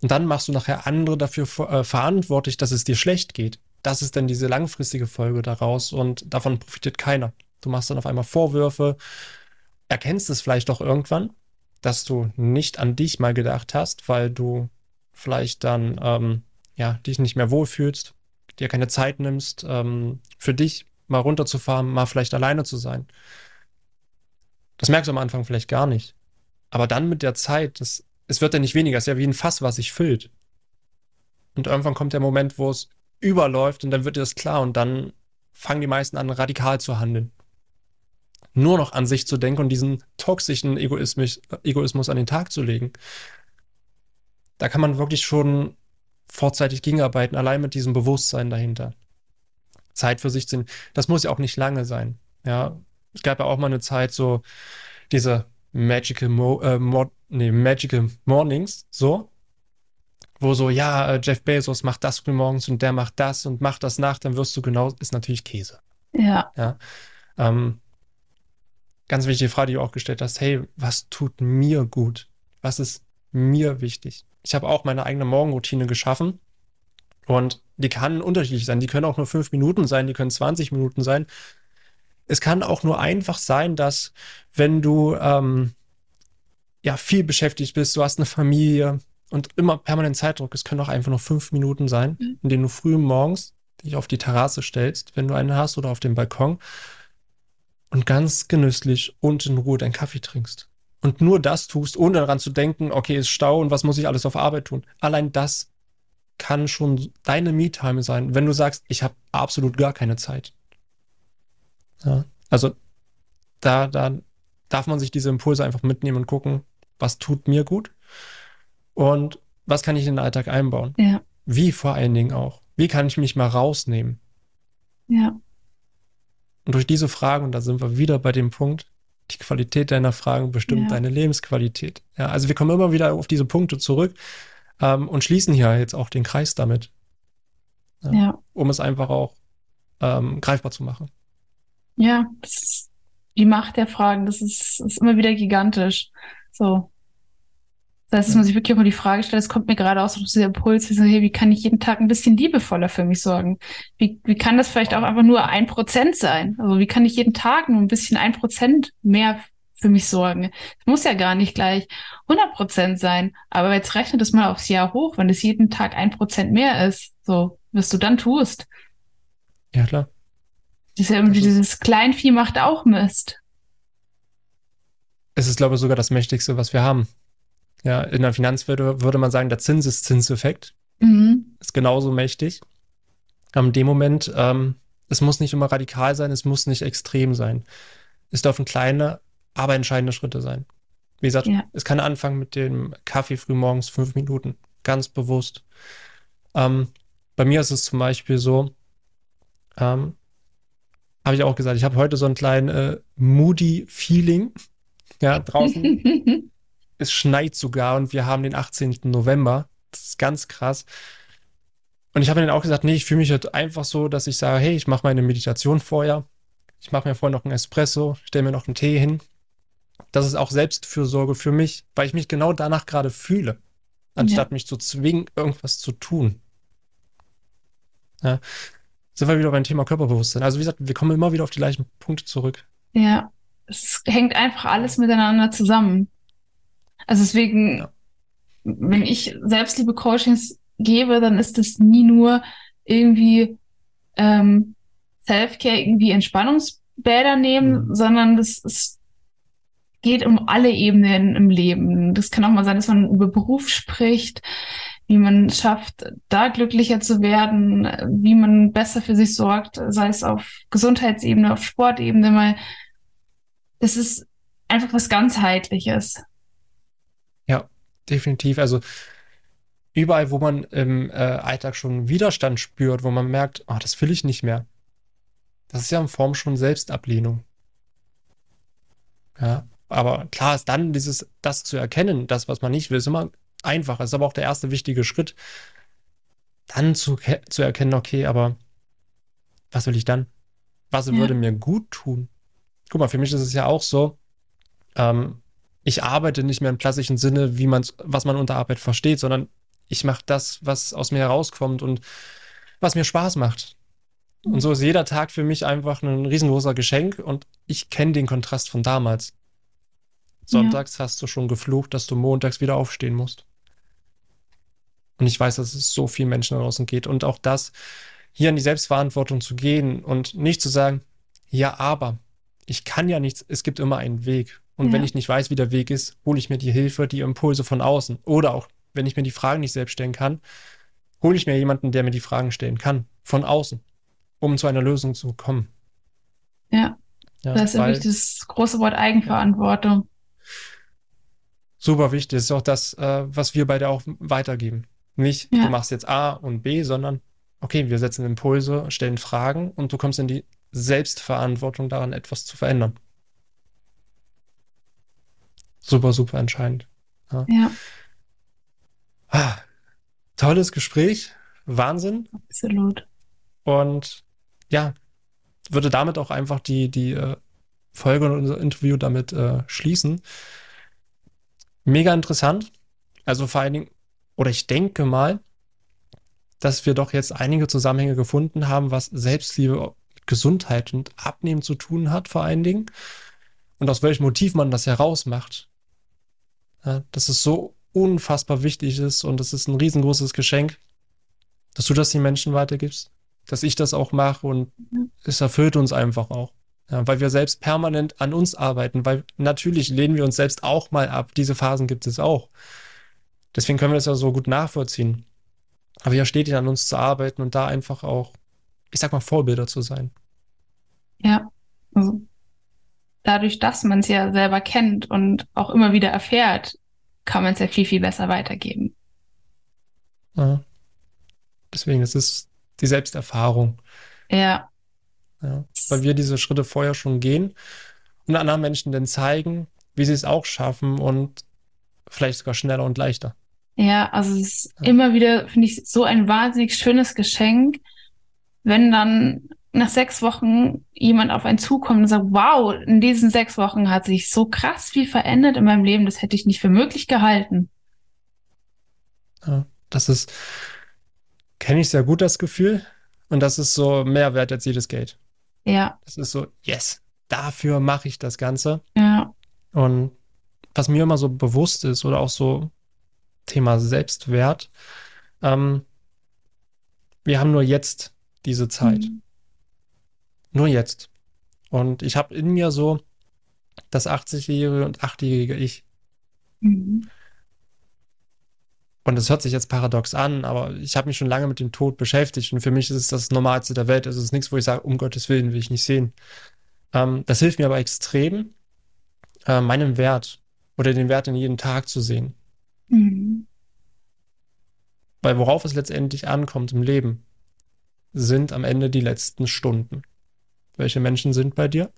Und dann machst du nachher andere dafür äh, verantwortlich, dass es dir schlecht geht. Das ist dann diese langfristige Folge daraus und davon profitiert keiner. Du machst dann auf einmal Vorwürfe, erkennst es vielleicht auch irgendwann, dass du nicht an dich mal gedacht hast, weil du vielleicht dann ähm, ja, dich nicht mehr wohlfühlst, dir keine Zeit nimmst, ähm, für dich mal runterzufahren, mal vielleicht alleine zu sein. Das merkst du am Anfang vielleicht gar nicht. Aber dann mit der Zeit, das, es wird ja nicht weniger, es ist ja wie ein Fass, was sich füllt. Und irgendwann kommt der Moment, wo es überläuft und dann wird dir das klar und dann fangen die meisten an, radikal zu handeln. Nur noch an sich zu denken und diesen toxischen Egoismus, Egoismus an den Tag zu legen. Da kann man wirklich schon vorzeitig gegenarbeiten, allein mit diesem Bewusstsein dahinter. Zeit für sich zu nehmen. Das muss ja auch nicht lange sein. Ja, es gab ja auch mal eine Zeit, so diese Magical, Mo äh, Mo nee, Magical Mornings, so, wo so, ja, äh, Jeff Bezos macht das früh morgens und der macht das und macht das nach, dann wirst du genau, ist natürlich Käse. Ja. Ja. Ähm, ganz wichtige Frage, die du auch gestellt hast, hey, was tut mir gut? Was ist mir wichtig? Ich habe auch meine eigene Morgenroutine geschaffen. Und die kann unterschiedlich sein. Die können auch nur fünf Minuten sein, die können 20 Minuten sein. Es kann auch nur einfach sein, dass wenn du ähm, ja viel beschäftigt bist, du hast eine Familie und immer permanent Zeitdruck, es können auch einfach nur fünf Minuten sein, mhm. in denen du früh morgens dich auf die Terrasse stellst, wenn du eine hast, oder auf dem Balkon und ganz genüsslich und in Ruhe deinen Kaffee trinkst und nur das tust, ohne daran zu denken, okay, ist Stau und was muss ich alles auf Arbeit tun. Allein das kann schon deine Me-Time sein, wenn du sagst, ich habe absolut gar keine Zeit. Ja, also da, da darf man sich diese Impulse einfach mitnehmen und gucken, was tut mir gut und was kann ich in den Alltag einbauen. Ja. Wie vor allen Dingen auch. Wie kann ich mich mal rausnehmen? Ja. Und durch diese Fragen, und da sind wir wieder bei dem Punkt, die Qualität deiner Fragen bestimmt ja. deine Lebensqualität. Ja, also wir kommen immer wieder auf diese Punkte zurück ähm, und schließen hier jetzt auch den Kreis damit. Ja, ja. Um es einfach auch ähm, greifbar zu machen. Ja, die Macht der Fragen, das ist, ist immer wieder gigantisch. So. Das heißt, dass man sich wirklich auch mal die Frage stellt, es kommt mir gerade aus, dieser Impuls, wie, so, hey, wie kann ich jeden Tag ein bisschen liebevoller für mich sorgen? Wie, wie kann das vielleicht auch einfach nur ein Prozent sein? Also wie kann ich jeden Tag nur ein bisschen ein Prozent mehr für mich sorgen? Es muss ja gar nicht gleich 100 Prozent sein, aber jetzt rechne das mal aufs Jahr hoch, wenn es jeden Tag ein Prozent mehr ist, so, was du dann tust. Ja, klar. Das ist ja irgendwie dieses Kleinvieh macht auch Mist. Es ist, glaube ich, sogar das Mächtigste, was wir haben. Ja, in der Finanzwelt würde man sagen, der Zinseszinseffekt mhm. ist genauso mächtig. In dem Moment, ähm, es muss nicht immer radikal sein, es muss nicht extrem sein. Es dürfen kleine, aber entscheidende Schritte sein. Wie gesagt, ja. es kann anfangen mit dem Kaffee früh morgens fünf Minuten, ganz bewusst. Ähm, bei mir ist es zum Beispiel so, ähm, habe ich auch gesagt, ich habe heute so ein kleines äh, moody Feeling. Ja, draußen es schneit sogar und wir haben den 18. November. Das ist ganz krass. Und ich habe dann auch gesagt, nee, ich fühle mich halt einfach so, dass ich sage, hey, ich mache meine Meditation vorher. Ich mache mir vorher noch einen Espresso, stelle mir noch einen Tee hin. Das ist auch Selbstfürsorge für mich, weil ich mich genau danach gerade fühle, anstatt ja. mich zu zwingen, irgendwas zu tun. Ja. Sind wir wieder beim Thema Körperbewusstsein. Also wie gesagt, wir kommen immer wieder auf die gleichen Punkte zurück. Ja, es hängt einfach alles miteinander zusammen. Also deswegen, ja. wenn ich Selbstliebe-Coachings gebe, dann ist das nie nur irgendwie ähm, Self-Care, irgendwie Entspannungsbäder nehmen, mhm. sondern das ist, geht um alle Ebenen im Leben. Das kann auch mal sein, dass man über Beruf spricht, wie man schafft, da glücklicher zu werden, wie man besser für sich sorgt, sei es auf Gesundheitsebene, auf Sportebene, weil es ist einfach was ganzheitliches. Definitiv. Also überall, wo man im äh, Alltag schon Widerstand spürt, wo man merkt, oh, das will ich nicht mehr. Das ist ja in Form schon Selbstablehnung. Ja, aber klar ist dann dieses, das zu erkennen, das, was man nicht will, ist immer einfach. Ist aber auch der erste wichtige Schritt, dann zu, zu erkennen, okay, aber was will ich dann? Was ja. würde mir gut tun? Guck mal, für mich ist es ja auch so, ähm, ich arbeite nicht mehr im klassischen Sinne, wie man was man unter Arbeit versteht, sondern ich mache das, was aus mir herauskommt und was mir Spaß macht. Und so ist jeder Tag für mich einfach ein riesengroßer Geschenk und ich kenne den Kontrast von damals. Sonntags ja. hast du schon geflucht, dass du montags wieder aufstehen musst. Und ich weiß, dass es so vielen Menschen draußen geht. Und auch das, hier in die Selbstverantwortung zu gehen und nicht zu sagen, ja, aber ich kann ja nichts, es gibt immer einen Weg. Und ja. wenn ich nicht weiß, wie der Weg ist, hole ich mir die Hilfe, die Impulse von außen. Oder auch, wenn ich mir die Fragen nicht selbst stellen kann, hole ich mir jemanden, der mir die Fragen stellen kann, von außen, um zu einer Lösung zu kommen. Ja, ja das ist wirklich das große Wort Eigenverantwortung. Super wichtig. Das ist auch das, äh, was wir beide auch weitergeben. Nicht, ja. du machst jetzt A und B, sondern okay, wir setzen Impulse, stellen Fragen und du kommst in die Selbstverantwortung daran, etwas zu verändern. Super, super entscheidend. Ja. ja. Ah, tolles Gespräch. Wahnsinn. Absolut. Und ja, würde damit auch einfach die, die äh, Folge und unser Interview damit äh, schließen. Mega interessant. Also vor allen Dingen, oder ich denke mal, dass wir doch jetzt einige Zusammenhänge gefunden haben, was Selbstliebe Gesundheit und Abnehmen zu tun hat, vor allen Dingen. Und aus welchem Motiv man das herausmacht. Ja, dass es so unfassbar wichtig ist und es ist ein riesengroßes Geschenk, dass du das den Menschen weitergibst, dass ich das auch mache und es erfüllt uns einfach auch. Ja, weil wir selbst permanent an uns arbeiten, weil natürlich lehnen wir uns selbst auch mal ab. Diese Phasen gibt es auch. Deswegen können wir das ja so gut nachvollziehen. Aber ja steht an uns zu arbeiten und da einfach auch ich sag mal, Vorbilder zu sein. Ja, also dadurch, dass man es ja selber kennt und auch immer wieder erfährt, kann man es ja viel, viel besser weitergeben. Ja. Deswegen, es ist die Selbsterfahrung. Ja. ja. Weil wir diese Schritte vorher schon gehen und anderen Menschen dann zeigen, wie sie es auch schaffen und vielleicht sogar schneller und leichter. Ja, also es ist ja. immer wieder, finde ich, so ein wahnsinnig schönes Geschenk, wenn dann nach sechs Wochen jemand auf einen zukommt und sagt, wow, in diesen sechs Wochen hat sich so krass viel verändert in meinem Leben, das hätte ich nicht für möglich gehalten. Ja, das ist, kenne ich sehr gut das Gefühl. Und das ist so mehr wert als jedes Geld. Ja. Das ist so, yes, dafür mache ich das Ganze. Ja. Und was mir immer so bewusst ist oder auch so Thema Selbstwert, ähm, wir haben nur jetzt diese Zeit. Mhm. Nur jetzt. Und ich habe in mir so das 80-jährige und 8-jährige Ich. Mhm. Und es hört sich jetzt paradox an, aber ich habe mich schon lange mit dem Tod beschäftigt und für mich ist es das Normalste der Welt. Es ist nichts, wo ich sage, um Gottes Willen will ich nicht sehen. Ähm, das hilft mir aber extrem, äh, meinen Wert oder den Wert in jedem Tag zu sehen. Mhm. Weil worauf es letztendlich ankommt im Leben, sind am Ende die letzten Stunden? Welche Menschen sind bei dir?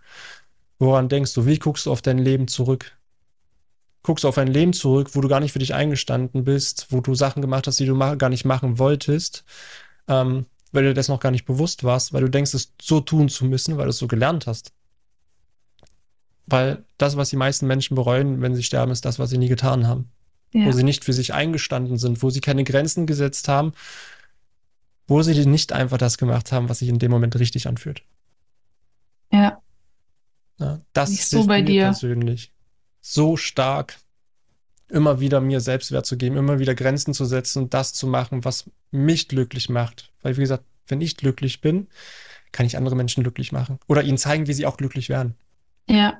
Woran denkst du? Wie guckst du auf dein Leben zurück? Guckst du auf ein Leben zurück, wo du gar nicht für dich eingestanden bist, wo du Sachen gemacht hast, die du gar nicht machen wolltest, ähm, weil du das noch gar nicht bewusst warst, weil du denkst, es so tun zu müssen, weil du es so gelernt hast. Weil das, was die meisten Menschen bereuen, wenn sie sterben, ist das, was sie nie getan haben. Ja. Wo sie nicht für sich eingestanden sind, wo sie keine Grenzen gesetzt haben wo sie nicht einfach das gemacht haben, was sich in dem Moment richtig anfühlt. Ja. ja das ist so bei dir persönlich so stark, immer wieder mir Selbstwert zu geben, immer wieder Grenzen zu setzen, das zu machen, was mich glücklich macht. Weil, wie gesagt, wenn ich glücklich bin, kann ich andere Menschen glücklich machen. Oder ihnen zeigen, wie sie auch glücklich werden. Ja.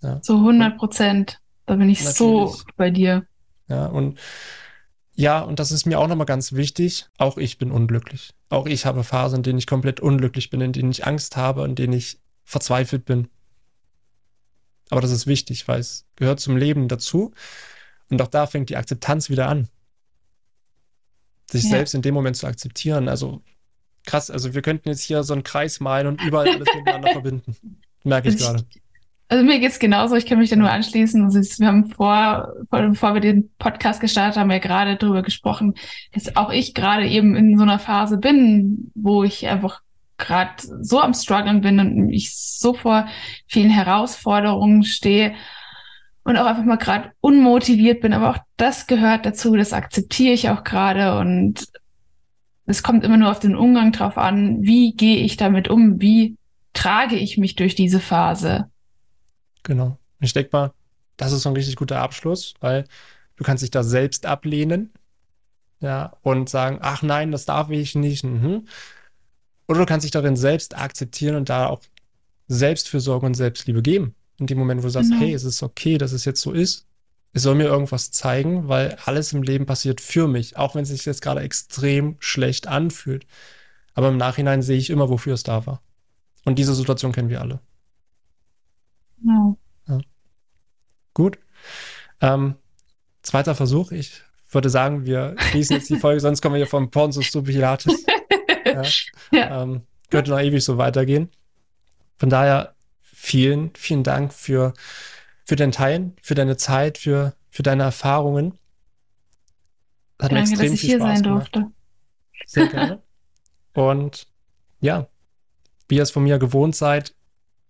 ja. So 100 Prozent. Da bin ich Natürlich. so bei dir. Ja, und ja, und das ist mir auch nochmal ganz wichtig. Auch ich bin unglücklich. Auch ich habe Phasen, in denen ich komplett unglücklich bin, in denen ich Angst habe, in denen ich verzweifelt bin. Aber das ist wichtig, weil es gehört zum Leben dazu. Und auch da fängt die Akzeptanz wieder an. Sich ja. selbst in dem Moment zu akzeptieren. Also krass, also wir könnten jetzt hier so einen Kreis malen und überall alles miteinander verbinden. Merke ich gerade. Also mir geht's genauso, ich kann mich da nur anschließen. Also wir haben vor, vor, bevor wir den Podcast gestartet haben, wir gerade darüber gesprochen, dass auch ich gerade eben in so einer Phase bin, wo ich einfach gerade so am struggeln bin und ich so vor vielen Herausforderungen stehe und auch einfach mal gerade unmotiviert bin. Aber auch das gehört dazu, das akzeptiere ich auch gerade und es kommt immer nur auf den Umgang drauf an, wie gehe ich damit um, wie trage ich mich durch diese Phase. Genau. Ich denke mal, das ist so ein richtig guter Abschluss, weil du kannst dich da selbst ablehnen, ja, und sagen, ach nein, das darf ich nicht. Mhm. Oder du kannst dich darin selbst akzeptieren und da auch Selbstfürsorge und Selbstliebe geben. In dem Moment, wo du sagst, mhm. hey, es ist okay, dass es jetzt so ist. Es soll mir irgendwas zeigen, weil alles im Leben passiert für mich, auch wenn es sich jetzt gerade extrem schlecht anfühlt. Aber im Nachhinein sehe ich immer, wofür es da war. Und diese Situation kennen wir alle. Genau. Ja. Gut. Ähm, zweiter Versuch. Ich würde sagen, wir schließen jetzt die Folge, sonst kommen wir hier vom Ponsus zu Pilates. ja. ja. Ähm, könnte noch ewig so weitergehen. Von daher vielen, vielen Dank für, für dein Teilen, für deine Zeit, für, für deine Erfahrungen. Hat Danke, mir extrem dass ich viel hier Spaß sein gemacht. durfte. Sehr gerne. Und ja, wie ihr es von mir gewohnt seid,